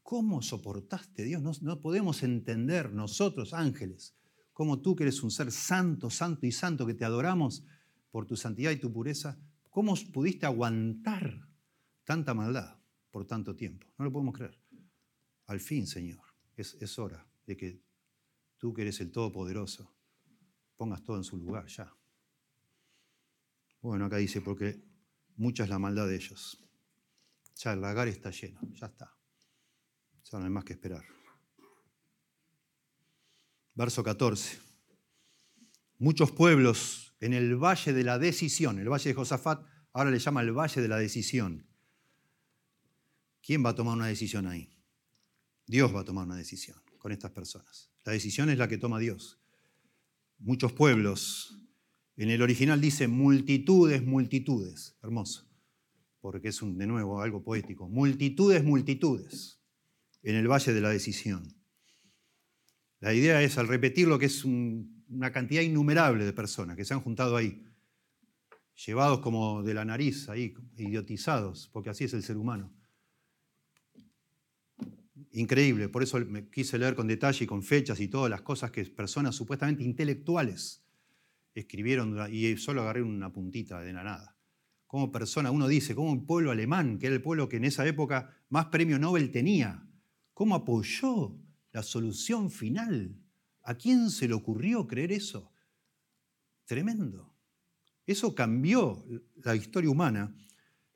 ¿Cómo soportaste, Dios? No, podemos entender nosotros, ángeles, cómo tú que eres un ser santo, santo y santo, que te adoramos por tu santidad y tu pureza, ¿cómo pudiste aguantar tanta maldad por tanto tiempo? No lo podemos creer. Al fin, Señor, es, es hora de que tú que eres el Todopoderoso, pongas todo en su lugar ya. Bueno, acá dice, porque mucha es la maldad de ellos. Ya el lagar está lleno, ya está. Ya no hay más que esperar. Verso 14. Muchos pueblos en el valle de la decisión, el valle de Josafat, ahora le llama el valle de la decisión. ¿Quién va a tomar una decisión ahí? Dios va a tomar una decisión con estas personas. La decisión es la que toma Dios. Muchos pueblos, en el original dice multitudes, multitudes. Hermoso, porque es un, de nuevo algo poético. Multitudes, multitudes en el valle de la decisión. La idea es, al repetir lo que es una cantidad innumerable de personas que se han juntado ahí, llevados como de la nariz ahí, idiotizados, porque así es el ser humano. Increíble, por eso me quise leer con detalle y con fechas y todas las cosas que personas supuestamente intelectuales escribieron y solo agarré una puntita de la nada. Como persona, uno dice, como un pueblo alemán, que era el pueblo que en esa época más premio Nobel tenía, ¿cómo apoyó la solución final? ¿A quién se le ocurrió creer eso? Tremendo. Eso cambió la historia humana.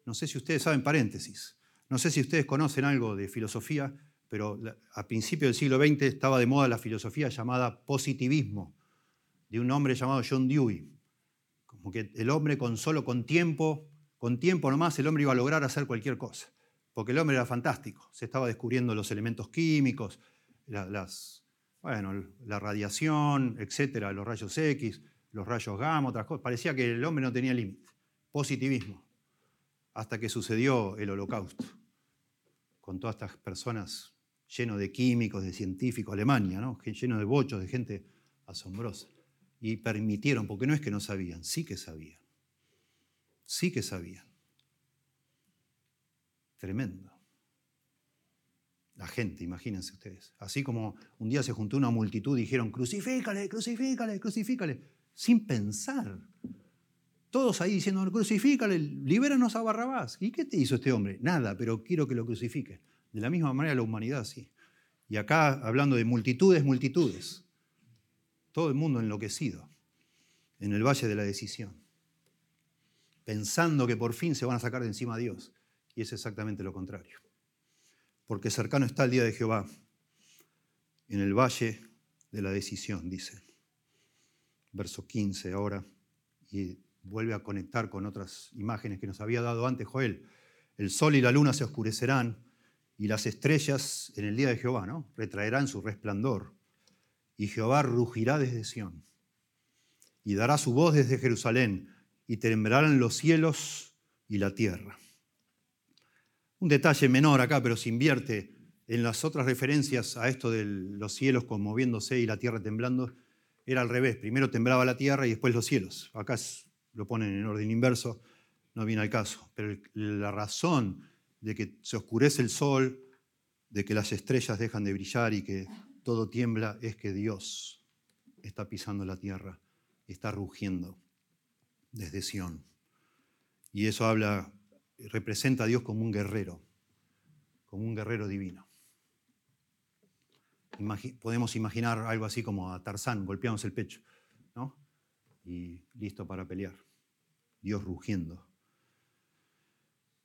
No sé si ustedes saben, paréntesis, no sé si ustedes conocen algo de filosofía, pero a principios del siglo XX estaba de moda la filosofía llamada positivismo, de un hombre llamado John Dewey. Como que el hombre con solo con tiempo, con tiempo nomás, el hombre iba a lograr hacer cualquier cosa. Porque el hombre era fantástico, se estaba descubriendo los elementos químicos, las, bueno, la radiación, etcétera, los rayos X, los rayos gamma, otras cosas. Parecía que el hombre no tenía límite. Positivismo. Hasta que sucedió el holocausto, con todas estas personas lleno de químicos, de científicos, Alemania, ¿no? lleno de bochos, de gente asombrosa. Y permitieron, porque no es que no sabían, sí que sabían. Sí que sabían. Tremendo. La gente, imagínense ustedes. Así como un día se juntó una multitud y dijeron, crucifícale, crucifícale, crucifícale, sin pensar. Todos ahí diciendo, crucifícale, libéranos a Barrabás. ¿Y qué te hizo este hombre? Nada, pero quiero que lo crucifique. De la misma manera la humanidad, sí. Y acá hablando de multitudes, multitudes. Todo el mundo enloquecido en el valle de la decisión, pensando que por fin se van a sacar de encima a Dios. Y es exactamente lo contrario. Porque cercano está el día de Jehová, en el valle de la decisión, dice. Verso 15 ahora, y vuelve a conectar con otras imágenes que nos había dado antes Joel. El sol y la luna se oscurecerán y las estrellas en el día de Jehová, ¿no? Retraerán su resplandor. Y Jehová rugirá desde Sión. Y dará su voz desde Jerusalén. Y temblarán los cielos y la tierra. Un detalle menor acá, pero se invierte en las otras referencias a esto de los cielos conmoviéndose y la tierra temblando. Era al revés. Primero temblaba la tierra y después los cielos. Acá lo ponen en orden inverso. No viene al caso. Pero la razón de que se oscurece el sol, de que las estrellas dejan de brillar y que todo tiembla, es que Dios está pisando la tierra, está rugiendo desde Sión. Y eso habla, representa a Dios como un guerrero, como un guerrero divino. podemos imaginar algo así como a Tarzán, golpeamos el pecho, ¿no? Y listo para pelear. Dios rugiendo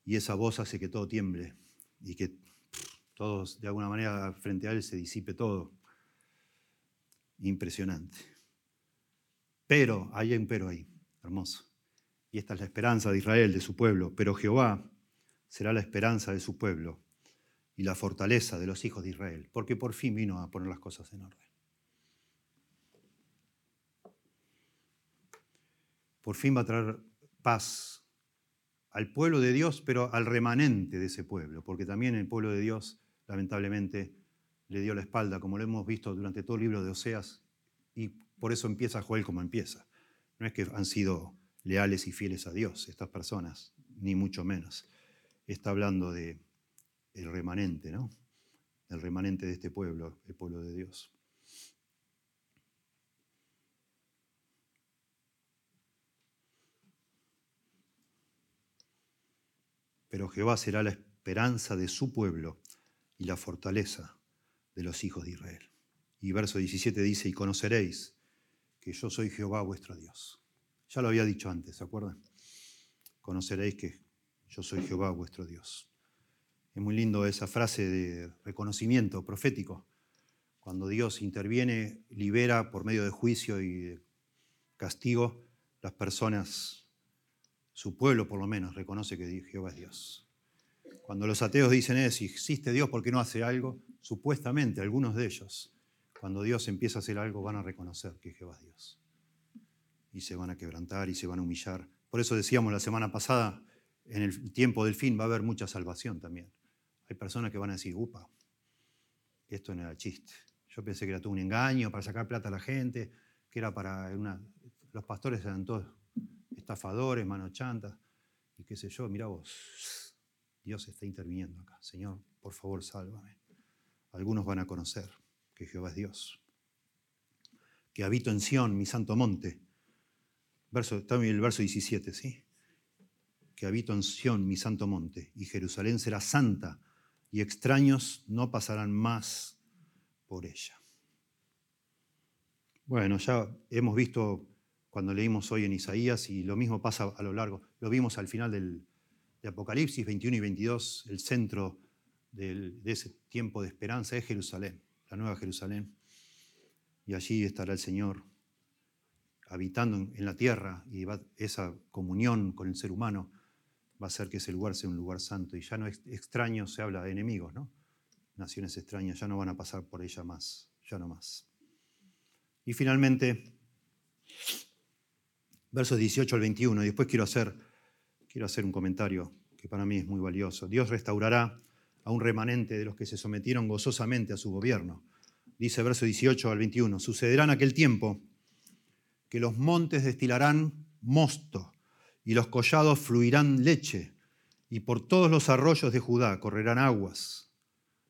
y esa voz hace que todo tiemble y que todos, de alguna manera, frente a él se disipe todo. Impresionante. Pero, hay un pero ahí, hermoso. Y esta es la esperanza de Israel, de su pueblo. Pero Jehová será la esperanza de su pueblo y la fortaleza de los hijos de Israel, porque por fin vino a poner las cosas en orden. Por fin va a traer paz al pueblo de Dios, pero al remanente de ese pueblo, porque también el pueblo de Dios, lamentablemente, le dio la espalda, como lo hemos visto durante todo el libro de Oseas, y por eso empieza Joel como empieza. No es que han sido leales y fieles a Dios estas personas, ni mucho menos. Está hablando de el remanente, ¿no? El remanente de este pueblo, el pueblo de Dios. pero Jehová será la esperanza de su pueblo y la fortaleza de los hijos de Israel. Y verso 17 dice, y conoceréis que yo soy Jehová vuestro Dios. Ya lo había dicho antes, ¿se acuerdan? Conoceréis que yo soy Jehová vuestro Dios. Es muy lindo esa frase de reconocimiento profético. Cuando Dios interviene, libera por medio de juicio y de castigo, las personas su pueblo por lo menos reconoce que Jehová es Dios. Cuando los ateos dicen, si existe Dios, ¿por qué no hace algo? Supuestamente, algunos de ellos, cuando Dios empieza a hacer algo, van a reconocer que Jehová es Dios. Y se van a quebrantar y se van a humillar. Por eso decíamos la semana pasada, en el tiempo del fin va a haber mucha salvación también. Hay personas que van a decir, upa, esto no era chiste. Yo pensé que era todo un engaño para sacar plata a la gente, que era para. Los pastores eran todos estafadores, chantas, y qué sé yo, mira vos, Dios está interviniendo acá. Señor, por favor, sálvame. Algunos van a conocer que Jehová es Dios. Que habito en Sión, mi santo monte. Verso, está el verso 17, ¿sí? Que habito en Sión, mi santo monte, y Jerusalén será santa, y extraños no pasarán más por ella. Bueno, ya hemos visto cuando leímos hoy en Isaías y lo mismo pasa a lo largo, lo vimos al final del, de Apocalipsis 21 y 22, el centro de ese tiempo de esperanza es Jerusalén, la nueva Jerusalén. Y allí estará el Señor habitando en la tierra y esa comunión con el ser humano va a hacer que ese lugar sea un lugar santo. Y ya no es extraño, se habla de enemigos, ¿no? Naciones extrañas ya no van a pasar por ella más, ya no más. Y finalmente, versos 18 al 21, y después quiero hacer, quiero hacer un comentario que para mí es muy valioso. Dios restaurará a un remanente de los que se sometieron gozosamente a su gobierno. Dice verso 18 al 21, sucederá en aquel tiempo que los montes destilarán mosto y los collados fluirán leche y por todos los arroyos de Judá correrán aguas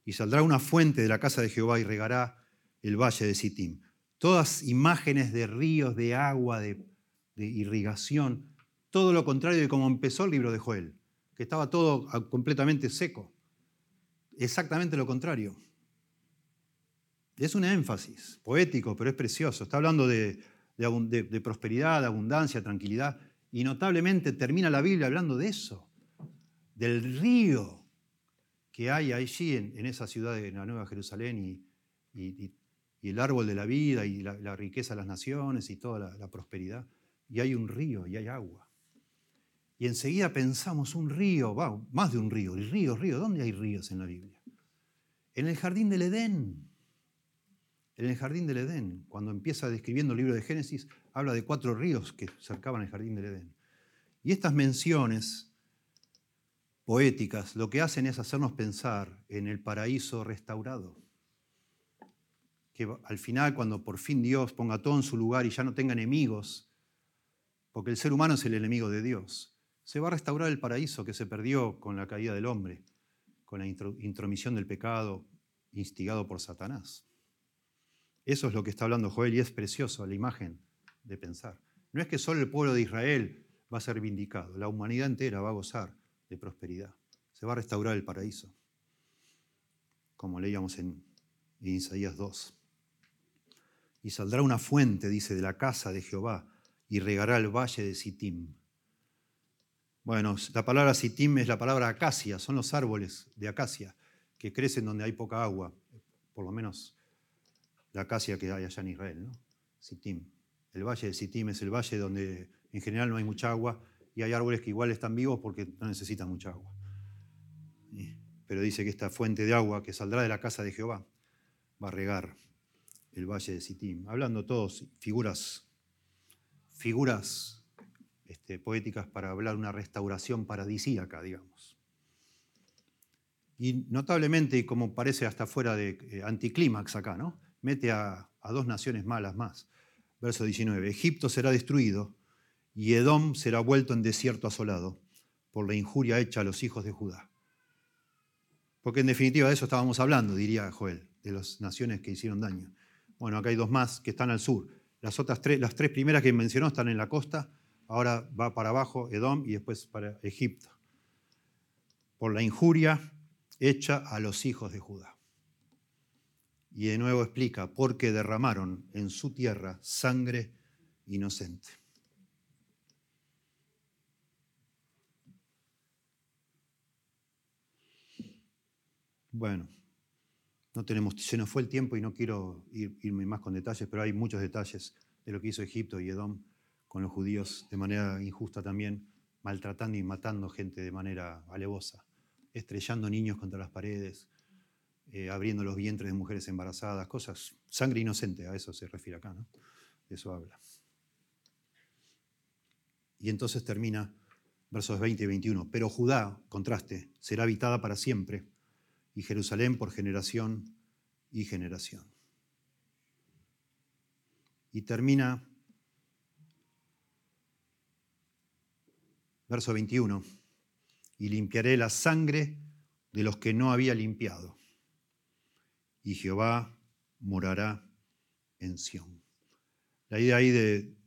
y saldrá una fuente de la casa de Jehová y regará el valle de Sittim. Todas imágenes de ríos, de agua, de, de irrigación, todo lo contrario de cómo empezó el libro de Joel, que estaba todo completamente seco exactamente lo contrario. Es un énfasis poético, pero es precioso. Está hablando de, prosperidad, de abundancia, tranquilidad. Y notablemente termina la Biblia hablando de eso, del río que hay allí en, esa ciudad de la Nueva Jerusalén y, el árbol de la vida y la, riqueza de las naciones y toda la prosperidad. Y hay un río y hay agua. Y enseguida pensamos un río, más de un río, el río, río, ¿dónde hay ríos en la Biblia? En el jardín del Edén. En el jardín del Edén, cuando empieza describiendo el libro de Génesis, habla de cuatro ríos que cercaban el jardín del Edén. Y estas menciones poéticas lo que hacen es hacernos pensar en el paraíso restaurado. Que al final, cuando por fin Dios ponga todo en su lugar y ya no tenga enemigos, porque el ser humano es el enemigo de Dios, se va a restaurar el paraíso que se perdió con la caída del hombre, con la intromisión del pecado instigado por Satanás. Eso es lo que está hablando Joel y es precioso la imagen de pensar. No es que solo el pueblo de Israel va a ser vindicado, la humanidad entera va a gozar de prosperidad. Se va a restaurar el paraíso, como leíamos en, Isaías 2. Y saldrá una fuente, dice, de la casa de Jehová y regará el valle de Sittim. Bueno, la palabra sitim es la palabra acacia, son los árboles de acacia que crecen donde hay poca agua, por lo menos la acacia que hay allá en Israel, ¿no? Sitim. El valle de Sitim es el valle donde en general no hay mucha agua y hay árboles que igual están vivos porque no necesitan mucha agua. Pero dice que esta fuente de agua que saldrá de la casa de Jehová va a regar el valle de Sitim. Hablando todos figuras, figuras este, poéticas para hablar de una restauración paradisíaca, digamos. Y notablemente, y como parece hasta fuera de eh, anticlímax acá, ¿no? Mete a, a dos naciones malas más. Verso 19, Egipto será destruido y Edom será vuelto en desierto asolado por la injuria hecha a los hijos de Judá. Porque en definitiva de eso estábamos hablando, diría Joel, de las naciones que hicieron daño. Bueno, acá hay dos más que están al sur. Las otras tres, las tres primeras que mencionó están en la costa ahora va para abajo Edom y después para Egipto, por la injuria hecha a los hijos de Judá. Y de nuevo explica, porque derramaron en su tierra sangre inocente. Bueno, no tenemos, se nos fue el tiempo y no quiero irme más con detalles, pero hay muchos detalles de lo que hizo Egipto y Edom con los judíos de manera injusta también, maltratando y matando gente de manera alevosa, estrellando niños contra las paredes, eh, abriendo los vientres de mujeres embarazadas, cosas, sangre inocente, a eso se refiere acá, ¿no? De eso habla. Y entonces termina versos 20 y 21. Pero Judá, contraste, será habitada para siempre, y Jerusalén por generación y generación. Y termina verso 21, y limpiaré la sangre de los que no había limpiado, y Jehová morará en Sión. La idea ahí de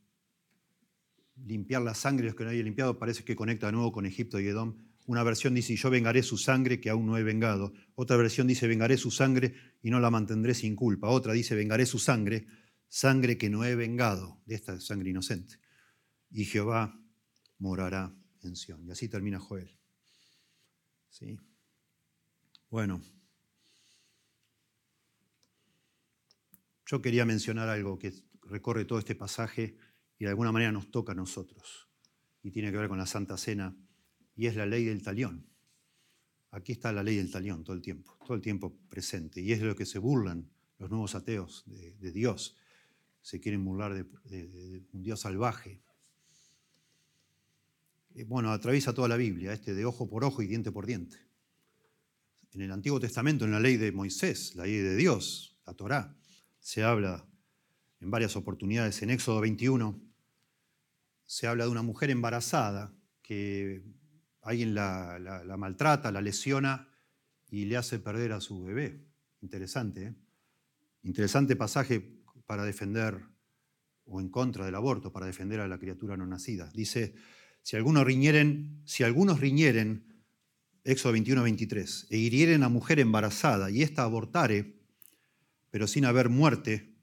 limpiar la sangre de los que no había limpiado parece que conecta de nuevo con Egipto y Edom. Una versión dice, yo vengaré su sangre que aún no he vengado. Otra versión dice, vengaré su sangre y no la mantendré sin culpa. Otra dice, vengaré su sangre, sangre que no he vengado, de esta sangre inocente. Y Jehová morará y así termina Joel. ¿Sí? Bueno, yo quería mencionar algo que recorre todo este pasaje y de alguna manera nos toca a nosotros. Y tiene que ver con la Santa Cena. Y es la ley del talión. Aquí está la ley del talión todo el tiempo, todo el tiempo presente. Y es de lo que se burlan los nuevos ateos de, Dios. Se quieren burlar de un Dios salvaje, bueno, atraviesa toda la Biblia, este de ojo por ojo y diente por diente. En el Antiguo Testamento, en la ley de Moisés, la ley de Dios, la Torá, se habla en varias oportunidades. En Éxodo 21 se habla de una mujer embarazada que alguien la, la maltrata, la lesiona y le hace perder a su bebé. Interesante, ¿eh? Interesante pasaje para defender o en contra del aborto, para defender a la criatura no nacida. Dice, si algunos riñeren, si algunos Éxodo 21, 23, e hirieren a mujer embarazada y ésta abortare, pero sin haber muerte,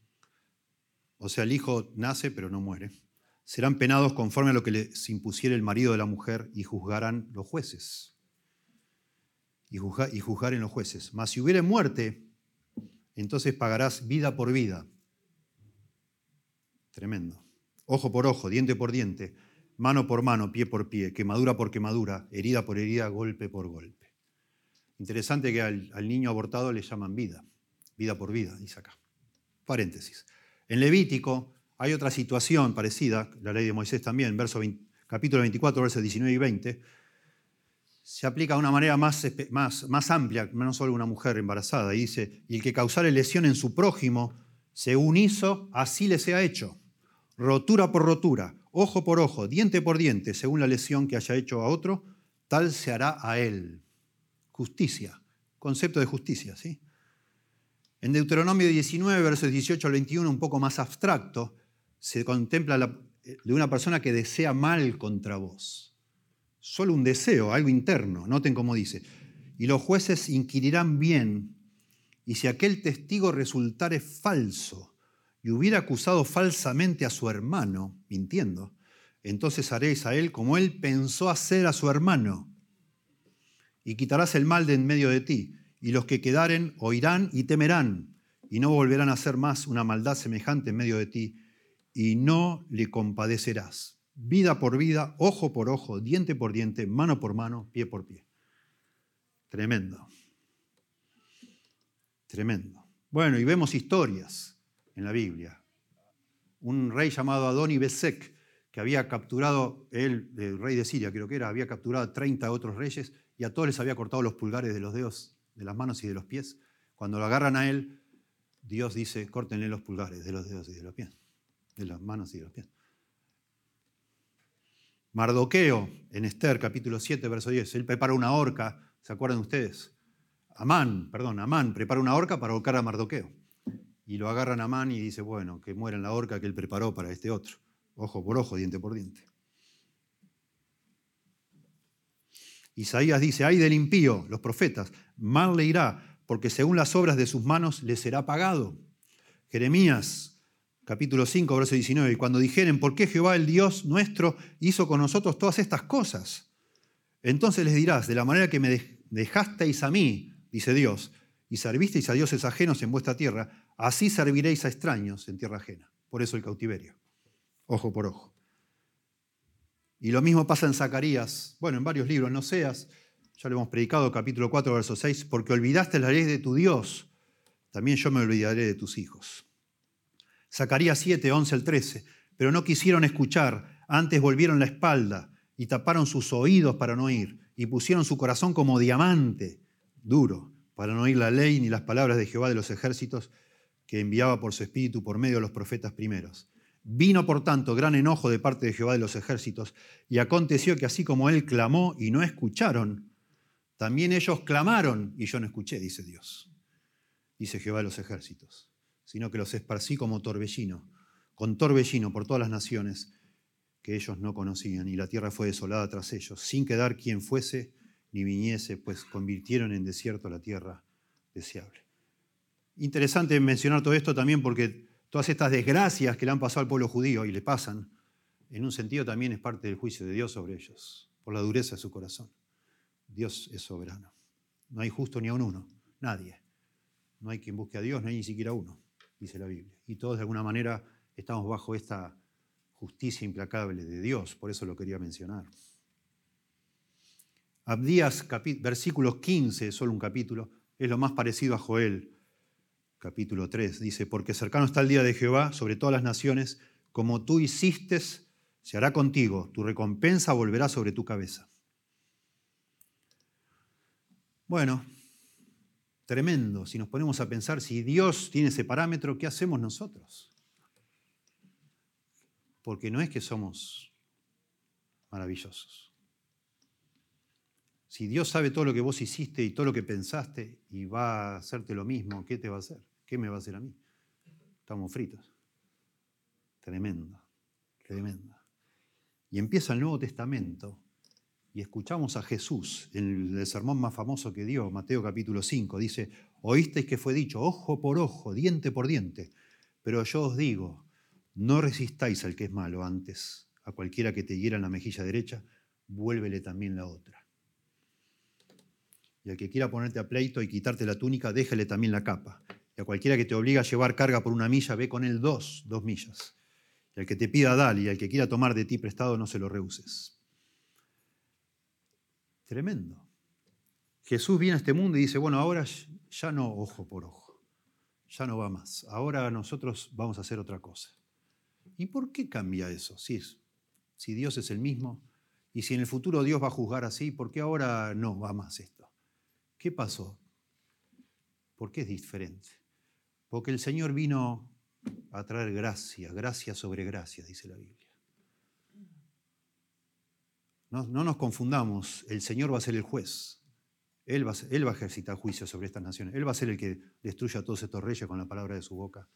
o sea, el hijo nace pero no muere, serán penados conforme a lo que les impusiera el marido de la mujer y juzgarán los jueces. Y, juzgar, y juzgaren los jueces. Mas si hubiere muerte, entonces pagarás vida por vida. Tremendo. Ojo por ojo, diente por diente mano por mano, pie por pie, quemadura por quemadura, herida por herida, golpe por golpe. Interesante que al, niño abortado le llaman vida, vida por vida, dice acá. Paréntesis. En Levítico hay otra situación parecida, la ley de Moisés también, verso capítulo 24, versos 19 y 20, se aplica de una manera más, más, más amplia, no solo una mujer embarazada, y dice, y el que causare lesión en su prójimo, según hizo, así le sea hecho, rotura por rotura, ojo por ojo, diente por diente, según la lesión que haya hecho a otro, tal se hará a él. Justicia, concepto de justicia, ¿sí? En Deuteronomio 19, versos 18 al 21, un poco más abstracto, se contempla de una persona que desea mal contra vos. Solo un deseo, algo interno, noten cómo dice. Y los jueces inquirirán bien, y si aquel testigo resultare falso, y hubiera acusado falsamente a su hermano, mintiendo, entonces haréis a él como él pensó hacer a su hermano, y quitarás el mal de en medio de ti, y los que quedaren oirán y temerán, y no volverán a hacer más una maldad semejante en medio de ti, y no le compadecerás. Vida por vida, ojo por ojo, diente por diente, mano por mano, pie por pie. Tremendo. Tremendo. Bueno, y vemos historias en la Biblia. Un rey llamado Adoni Besek, que había capturado, él, el rey de Siria creo que era, había capturado a 30 otros reyes y a todos les había cortado los pulgares de los dedos, de las manos y de los pies. Cuando lo agarran a él, Dios dice, córtenle los pulgares de los dedos y de los pies, de las manos y de los pies. Mardoqueo, en Esther capítulo 7, verso 10, él prepara una horca, ¿se acuerdan ustedes? Amán, perdón, Amán prepara una horca para ahorcar a Mardoqueo y lo agarran a Man y dice, bueno, que muera en la horca que él preparó para este otro. Ojo por ojo, diente por diente. Isaías dice, ay del impío, los profetas, mal le irá, porque según las obras de sus manos le será pagado. Jeremías, capítulo 5, verso 19, y cuando dijeren, ¿por qué Jehová el Dios nuestro hizo con nosotros todas estas cosas? Entonces les dirás, de la manera que me dejasteis a mí, dice Dios, y servisteis a dioses ajenos en vuestra tierra, Así serviréis a extraños en tierra ajena. Por eso el cautiverio. Ojo por ojo. Y lo mismo pasa en Zacarías, bueno, en varios libros, no seas, ya lo hemos predicado, capítulo 4, verso 6, porque olvidaste la ley de tu Dios, también yo me olvidaré de tus hijos. Zacarías 7, 11 al 13, pero no quisieron escuchar, antes volvieron la espalda y taparon sus oídos para no oír, y pusieron su corazón como diamante duro, para no oír la ley ni las palabras de Jehová de los ejércitos que enviaba por su espíritu por medio de los profetas primeros. Vino, por tanto, gran enojo de parte de Jehová de los ejércitos, y aconteció que así como él clamó y no escucharon, también ellos clamaron y yo no escuché, dice Dios, dice Jehová de los ejércitos, sino que los esparcí como torbellino, con torbellino por todas las naciones que ellos no conocían, y la tierra fue desolada tras ellos, sin quedar quien fuese ni viniese, pues convirtieron en desierto la tierra deseable. Interesante mencionar todo esto también porque todas estas desgracias que le han pasado al pueblo judío y le pasan, en un sentido también es parte del juicio de Dios sobre ellos, por la dureza de su corazón. Dios es soberano. No hay justo ni a un uno, nadie. No hay quien busque a Dios, no hay ni siquiera uno, dice la Biblia. Y todos de alguna manera estamos bajo esta justicia implacable de Dios, por eso lo quería mencionar. Abdías, versículos 15, solo un capítulo, es lo más parecido a Joel, capítulo 3. Dice, porque cercano está el día de Jehová sobre todas las naciones, como tú hiciste, se hará contigo, tu recompensa volverá sobre tu cabeza. Bueno, tremendo, si nos ponemos a pensar, si Dios tiene ese parámetro, ¿qué hacemos nosotros? porque no es que somos maravillosos. Si Dios sabe todo lo que vos hiciste y todo lo que pensaste y va a hacerte lo mismo, ¿qué te va a hacer? ¿Qué me va a hacer a mí? Estamos fritos. Tremendo, tremendo. Y empieza el Nuevo Testamento y escuchamos a Jesús en el sermón más famoso que dio, Mateo capítulo 5. Dice, oísteis que fue dicho, ojo por ojo, diente por diente, pero yo os digo, no resistáis al que es malo antes, a cualquiera que te hiera en la mejilla derecha, vuélvele también la otra. Y al que quiera ponerte a pleito y quitarte la túnica, déjale también la capa. Y a cualquiera que te obliga a llevar carga por una milla, ve con él dos, dos millas. Y al que te pida, dale, y al que quiera tomar de ti prestado, no se lo rehuses. Tremendo. Jesús viene a este mundo y dice, bueno, ahora ya no ojo por ojo, ya no va más. Ahora nosotros vamos a hacer otra cosa. ¿Y por qué cambia eso? Si, si Dios es el mismo y si en el futuro Dios va a juzgar así, ¿por qué ahora no va más esto? ¿Qué pasó? ¿Por qué es diferente? Porque el Señor vino a traer gracia, gracia sobre gracia, dice la Biblia. No, no, nos confundamos, el Señor va a ser el juez. Él va a ejercitar juicio sobre estas naciones. Él va a ser el que destruya a todos estos reyes con la palabra de su boca.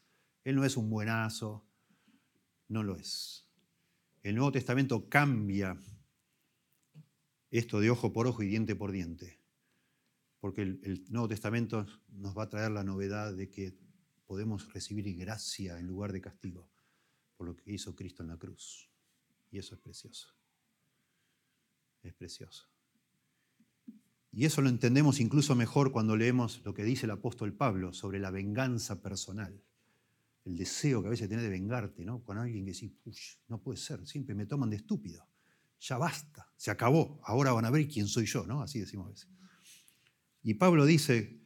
Él no es un buenazo, no lo es. El Nuevo Testamento cambia esto de ojo por ojo y diente por diente, porque el, Nuevo Testamento nos va a traer la novedad de que podemos recibir gracia en lugar de castigo por lo que hizo Cristo en la cruz. Y eso es precioso. Es precioso. Y eso lo entendemos incluso mejor cuando leemos lo que dice el apóstol Pablo sobre la venganza personal el deseo que a veces tenés de vengarte, ¿no? Con alguien que dice, no puede ser, siempre me toman de estúpido. Ya basta, se acabó, ahora van a ver quién soy yo, ¿no? Así decimos a veces. Y Pablo dice,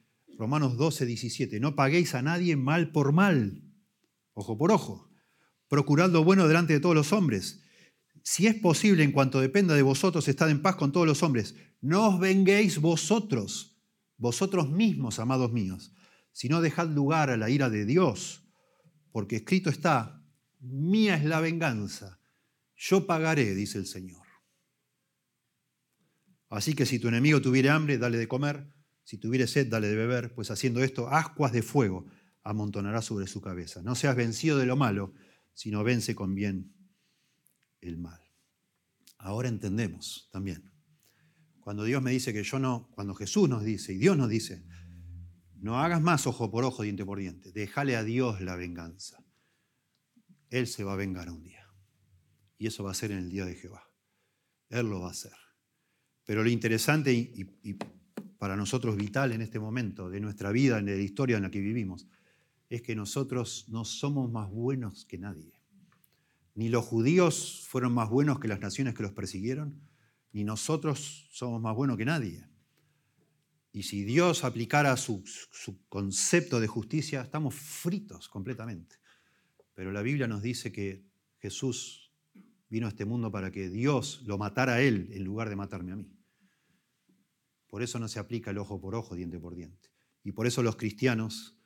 Romanos 12, 17, no paguéis a nadie mal por mal, ojo por ojo, procurad lo bueno delante de todos los hombres. Si es posible, en cuanto dependa de vosotros, estad en paz con todos los hombres. No os venguéis vosotros, vosotros mismos, amados míos, sino dejad lugar a la ira de Dios porque escrito está, mía es la venganza, yo pagaré, dice el Señor. Así que si tu enemigo tuviere hambre, dale de comer, si tuviere sed, dale de beber, pues haciendo esto, ascuas de fuego amontonará sobre su cabeza. No seas vencido de lo malo, sino vence con bien el mal. Ahora entendemos también. Cuando Dios me dice que yo no, cuando Jesús nos dice y Dios nos dice, no hagas más ojo por ojo, diente por diente. Déjale a Dios la venganza. Él se va a vengar un día. Y eso va a ser en el día de Jehová. Él lo va a hacer. Pero lo interesante y, para nosotros vital en este momento de nuestra vida, en la historia en la que vivimos, es que nosotros no somos más buenos que nadie. Ni los judíos fueron más buenos que las naciones que los persiguieron, ni nosotros somos más buenos que nadie. Y si Dios aplicara su, su, concepto de justicia, estamos fritos completamente. Pero la Biblia nos dice que Jesús vino a este mundo para que Dios lo matara a Él en lugar de matarme a mí. Por eso no se aplica el ojo por ojo, diente por diente. Y por eso los cristianos,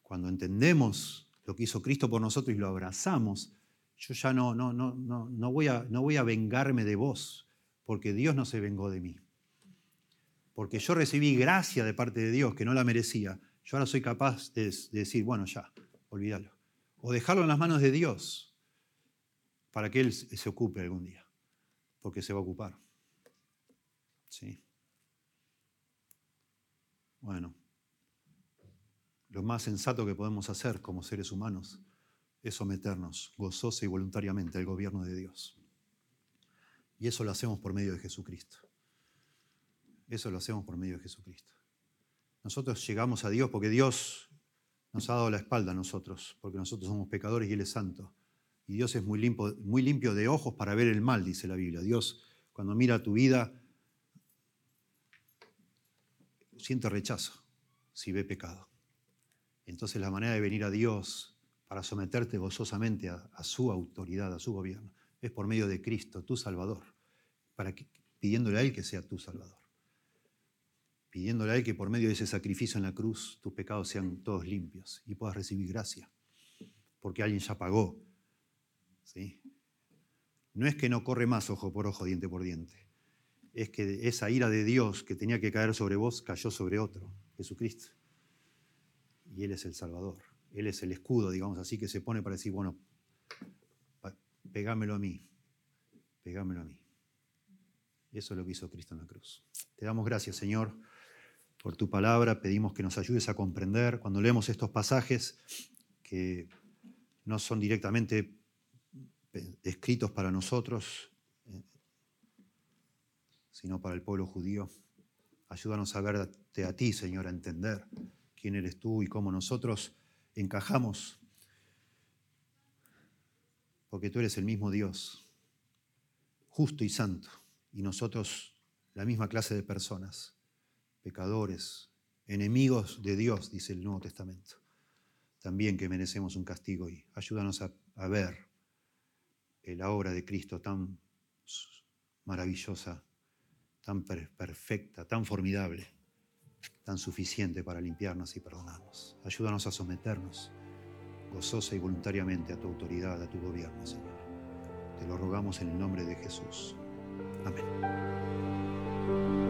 cuando entendemos lo que hizo Cristo por nosotros y lo abrazamos, yo ya no, no, no, no, no, voy, a, no voy a vengarme de vos, porque Dios no se vengó de mí. Porque yo recibí gracia de parte de Dios que no la merecía. Yo ahora soy capaz de, decir, bueno, ya, olvídalo. O dejarlo en las manos de Dios para que Él se ocupe algún día, porque se va a ocupar. Sí. Bueno, lo más sensato que podemos hacer como seres humanos es someternos gozosa y voluntariamente al gobierno de Dios. Y eso lo hacemos por medio de Jesucristo. Eso lo hacemos por medio de Jesucristo. Nosotros llegamos a Dios porque Dios nos ha dado la espalda a nosotros, porque nosotros somos pecadores y Él es santo. Y Dios es muy limpio, muy limpio de ojos para ver el mal, dice la Biblia. Dios, cuando mira tu vida, siente rechazo si ve pecado. Entonces la manera de venir a Dios para someterte gozosamente a, su autoridad, a su gobierno, es por medio de Cristo, tu Salvador, para que, pidiéndole a Él que sea tu Salvador. Pidiéndole a Él que por medio de ese sacrificio en la cruz tus pecados sean todos limpios y puedas recibir gracia, porque alguien ya pagó. ¿sí? No es que no corre más ojo por ojo, diente por diente es que esa ira de Dios que tenía que caer sobre vos cayó sobre otro, Jesucristo. Y Él es el Salvador, Él es el escudo, digamos así, que se pone para decir, bueno, pegámelo a mí, pegámelo a mí. Eso es lo que hizo Cristo en la cruz. Te damos gracias, Señor, por tu palabra. Pedimos que nos ayudes a comprender cuando leemos estos pasajes que no son directamente escritos para nosotros, sino para el pueblo judío. Ayúdanos a verte a ti, Señor, a entender quién eres tú y cómo nosotros encajamos, porque tú eres el mismo Dios, justo y santo, y nosotros la misma clase de personas, pecadores, enemigos de Dios, dice el Nuevo Testamento, también que merecemos un castigo y ayúdanos a, a ver la obra de Cristo tan maravillosa tan perfecta, tan formidable, tan suficiente para limpiarnos y perdonarnos. Ayúdanos a someternos gozosa y voluntariamente a tu autoridad, a tu gobierno, Señor. Te lo rogamos en el nombre de Jesús. Amén.